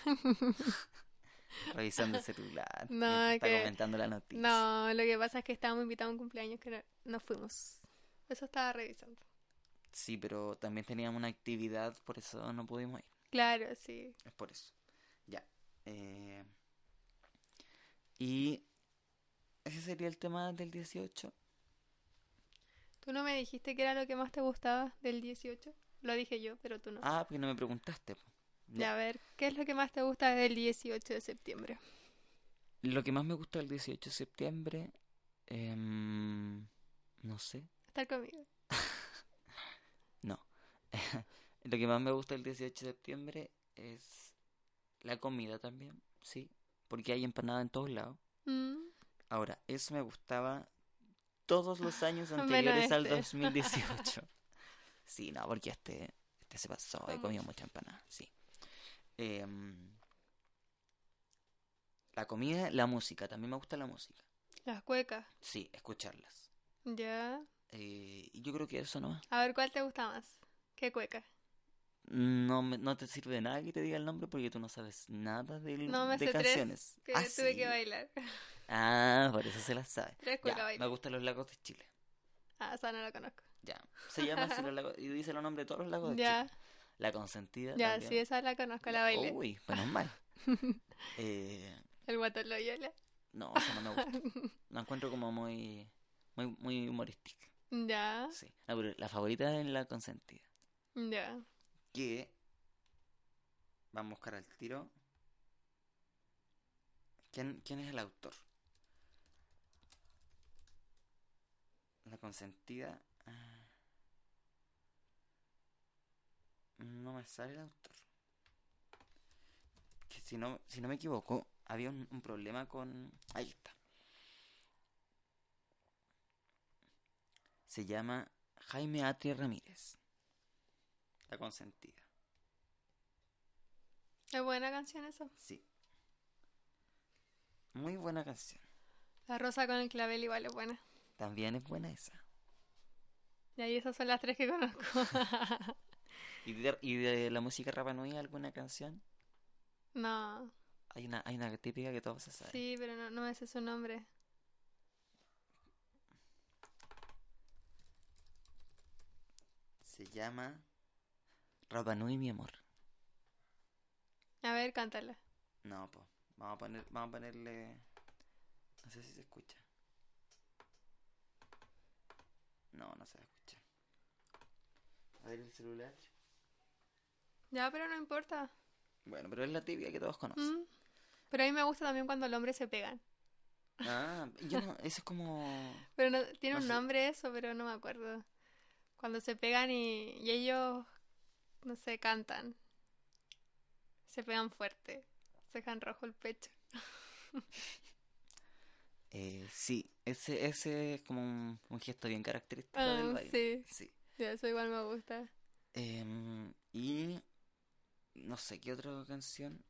Revisando el celular, No, está que- comentando la noticia. No, lo que pasa es que estábamos invitados a un cumpleaños que no, no fuimos. Eso estaba revisando. Sí, pero también teníamos una actividad, por eso no pudimos ir. Claro, sí. Es por eso. Ya. eh, y ese sería el tema del 18. ¿Tú no me dijiste que era lo que más te gustaba del 18? Lo dije yo, pero tú no. Ah, porque no me preguntaste. Ya, a ver, ¿qué es lo que más te gusta del 18 de septiembre? Lo que más me gusta del 18 de septiembre, em, no sé, Estar conmigo. no. Lo que más me gusta del 18 de septiembre es la comida también, sí, porque hay empanada en todos lados. Mm, Ahora, eso me gustaba todos los años anteriores al este. 2018. Sí, no, porque este, este se pasó, he comido mucha empanada, sí. Em, la comida, la música, también me gusta la música. las cuecas. Sí, escucharlas. Ya. Eh, y yo creo que eso nomás. A ver, ¿cuál te gusta más? ¿Qué cueca? No, me- no te sirve de nada que te diga el nombre porque tú no sabes nada del- No me de sé tres canciones. que Ah, tuve que bailar. Ah, por eso se las sabe. Tres Ya, me gustan los lagos de Chile. Ah, esa no la conozco. Ya. Se llama así los lagos. Y dice los nombres de todos los lagos de Ya, Chile. La consentida. ya, también. sí, esa la conozco, la bailé. Uy, menos mal. eh, El guatón Loyola. no, esa no me gusta. La encuentro como muy, muy, muy humorística. Ya, Sí. No, pero la favorita es la consentida. ya. Que. Vamos a buscar al tiro. ¿Quién, quién es el autor? La consentida. ah, No me sale el autor. Si no, si no me equivoco, había un, un problema con. Ahí está. Se llama Jaime Atri Ramírez. La consentida. Es buena canción eso. Sí. Muy buena canción. La rosa con el clavel igual es buena. También es buena esa. Y ahí esas son las tres que conozco. ¿Y de, y de la música Rapa Nui alguna canción? no, Hay una, hay una típica que todos se saben. sí, pero no, no me sé su nombre. Se llama Rapa Nui, mi amor. A ver, cántala. No, pues. Vamos a poner, vamos a ponerle. No sé si se escucha. No, no se escucha. A ver el celular. Ya, pero no importa. Bueno, pero es la típica que todos conocen. Mm. Pero a mí me gusta también cuando los hombres se pegan. Ah, yo no, eso es como. Pero no, tiene No un sé. nombre eso, pero no me acuerdo. Cuando se pegan y, y ellos, no sé, cantan. Se pegan fuerte. Se dejan rojo el pecho. Eh, sí, ese, ese es como un, un gesto bien característico Ah, del baile. sí. Sí. Ya, eso igual me gusta. Em, y no sé qué otra canción.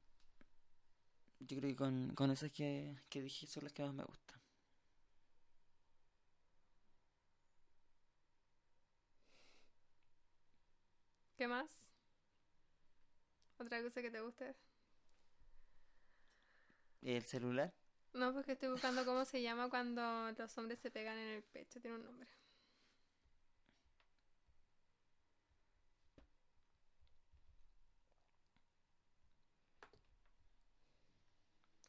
Yo creo que con, con esas que, que dije son las que más me gustan. ¿Qué más? ¿Otra cosa que te guste? ¿El celular? No, porque estoy buscando cómo se llama cuando los hombres se pegan en el pecho. Tiene un nombre.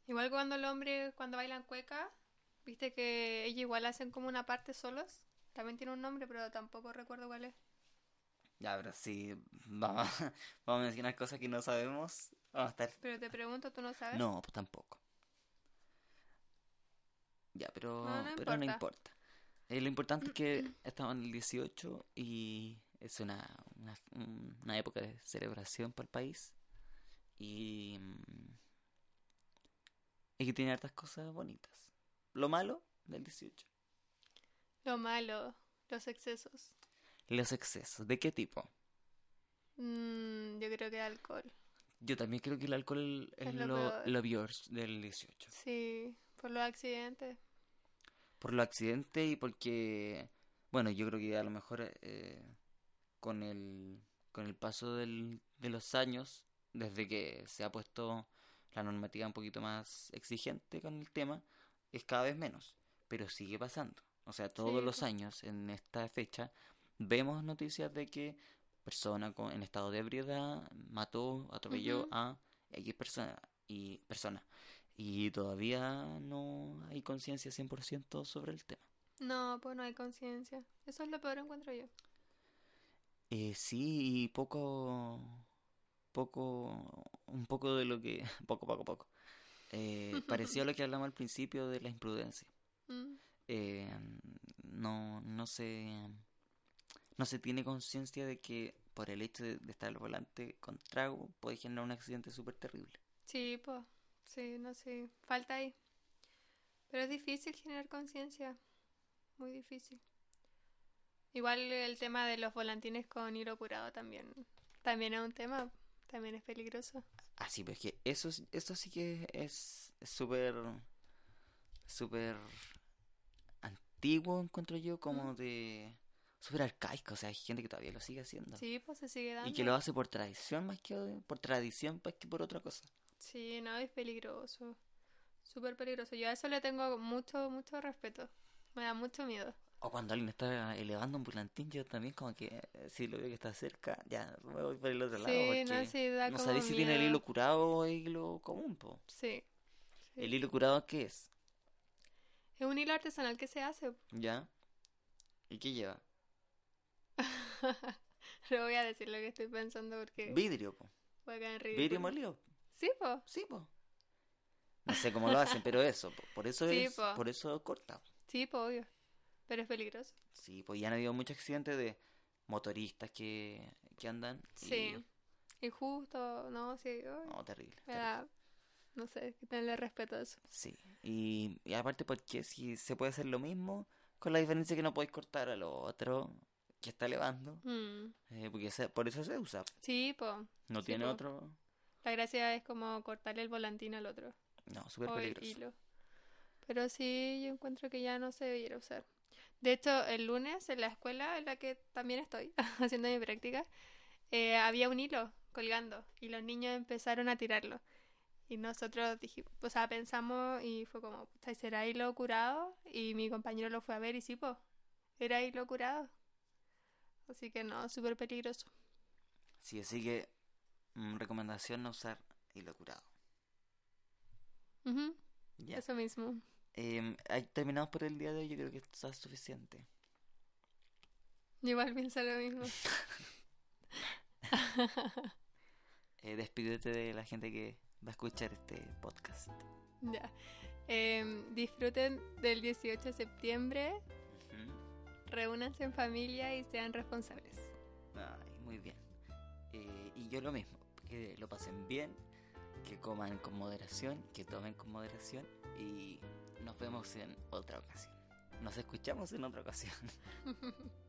Igual cuando el hombre, cuando bailan cueca, viste que ellos igual hacen como una parte solos. También tiene un nombre, pero tampoco recuerdo cuál es. Ya, pero sí, vamos, vamos a mencionar cosas que no sabemos. Vamos a estar. Pero te pregunto, ¿tú no sabes? No, pues tampoco. Ya, pero, No, no pero no importa. importa. Eh, lo importante es que estamos en el 18 y es una, una, una época de celebración para el país. Y, mm, y que tiene hartas cosas bonitas. Lo malo del 18. Lo malo, los excesos. Los excesos. ¿De qué tipo? Mm, yo creo que alcohol. Yo también creo que el alcohol es Es lo lo, peor. lo peor del 18. Sí, por los accidentes. por los accidentes y porque, bueno, yo creo que a lo mejor eh, con el, con el paso del, de los años, desde que se ha puesto la normativa un poquito más exigente con el tema, es cada vez menos, pero sigue pasando. O sea, todos Sí, los po. años en esta fecha vemos noticias de que persona con, en estado de ebriedad mató, atropelló Ujú. a X persona y persona. Y todavía no hay conciencia 100% sobre el tema. No, pues no hay conciencia. Eso es lo peor, encuentro yo. Eh, sí, y poco, poco, un poco de lo que, poco, poco, poco. Eh, pareció lo que hablamos al principio de la imprudencia. Mm, Eh, no, no se, no se tiene conciencia de que por el hecho de, de estar al volante con trago puede generar un accidente súper terrible. Sí, pues. Sí, no sé. Falta ahí. Pero es difícil generar conciencia. Muy difícil. Igual el tema de los volantines con hilo curado también. También es un tema. También es peligroso. Así, pues que eso, es- eso sí que es es súper, súper antiguo, encuentro yo, como Mm. de, súper arcaico, o sea, hay gente que todavía lo sigue haciendo. Sí, pues se sigue dando. Y que lo hace por tradición más que por tradición más que por otra cosa. Sí, no, es peligroso. Súper peligroso. Yo a eso le tengo mucho, mucho respeto. Me da mucho miedo. O cuando alguien está elevando un volantín, yo también como que eh, si lo veo que está cerca, ya me voy por el otro lado. Sí, no, sí, da no como sabéis si tiene el miedo. hilo curado o el hilo común, po. Sí. sí. ¿El hilo curado qué es? Es un hilo artesanal que se hace. ¿Ya? ¿Y qué lleva? No voy a decir lo que estoy pensando porque Vidrio, po. Vidrio molido. Sí, po. Sí, po. No sé cómo lo hacen, pero eso, po. por eso Sí, es, po. por eso corta. Sí, po, obvio. Pero es peligroso. Sí, pues ya han habido muchos accidentes de motoristas que, que andan. y- Sí. Injusto, no, sí. ay, No, terrible. terrible. no sé, tenerle respeto a eso. Sí. Y, y aparte porque si se puede hacer lo mismo, con la diferencia que no podéis cortar a lo otro que está elevando. Mm. eh, porque se- por eso se usa. Sí, po. No Sí, tiene po. otro. La gracia es como cortarle el volantín al otro. No, súper peligroso. hilo. Pero sí, yo encuentro que ya no se debiera usar. De hecho, el lunes en la escuela en la que también estoy haciendo mi práctica, eh, había un hilo colgando y los niños empezaron a tirarlo. Y nosotros dijimos, o sea, pensamos y fue como, "Pucha, ¿y ¿será hilo curado? Y mi compañero lo fue a ver y sí, pues, era hilo curado. Así que no, súper peligroso. Sí, así que recomendación no usar hilo curado. Ujú, Ya. Eso mismo. Em, terminamos por el día de hoy. Yo creo que está suficiente. Igual pienso lo mismo. Eh, despídete de la gente que va a escuchar este podcast. Ya. Em, disfruten del 18 de septiembre. Reúnanse en familia y sean responsables. Ay, muy bien. Eh, y yo lo mismo, que lo pasen bien, que coman con moderación, que tomen con moderación y nos vemos en otra ocasión. Nos escuchamos en otra ocasión.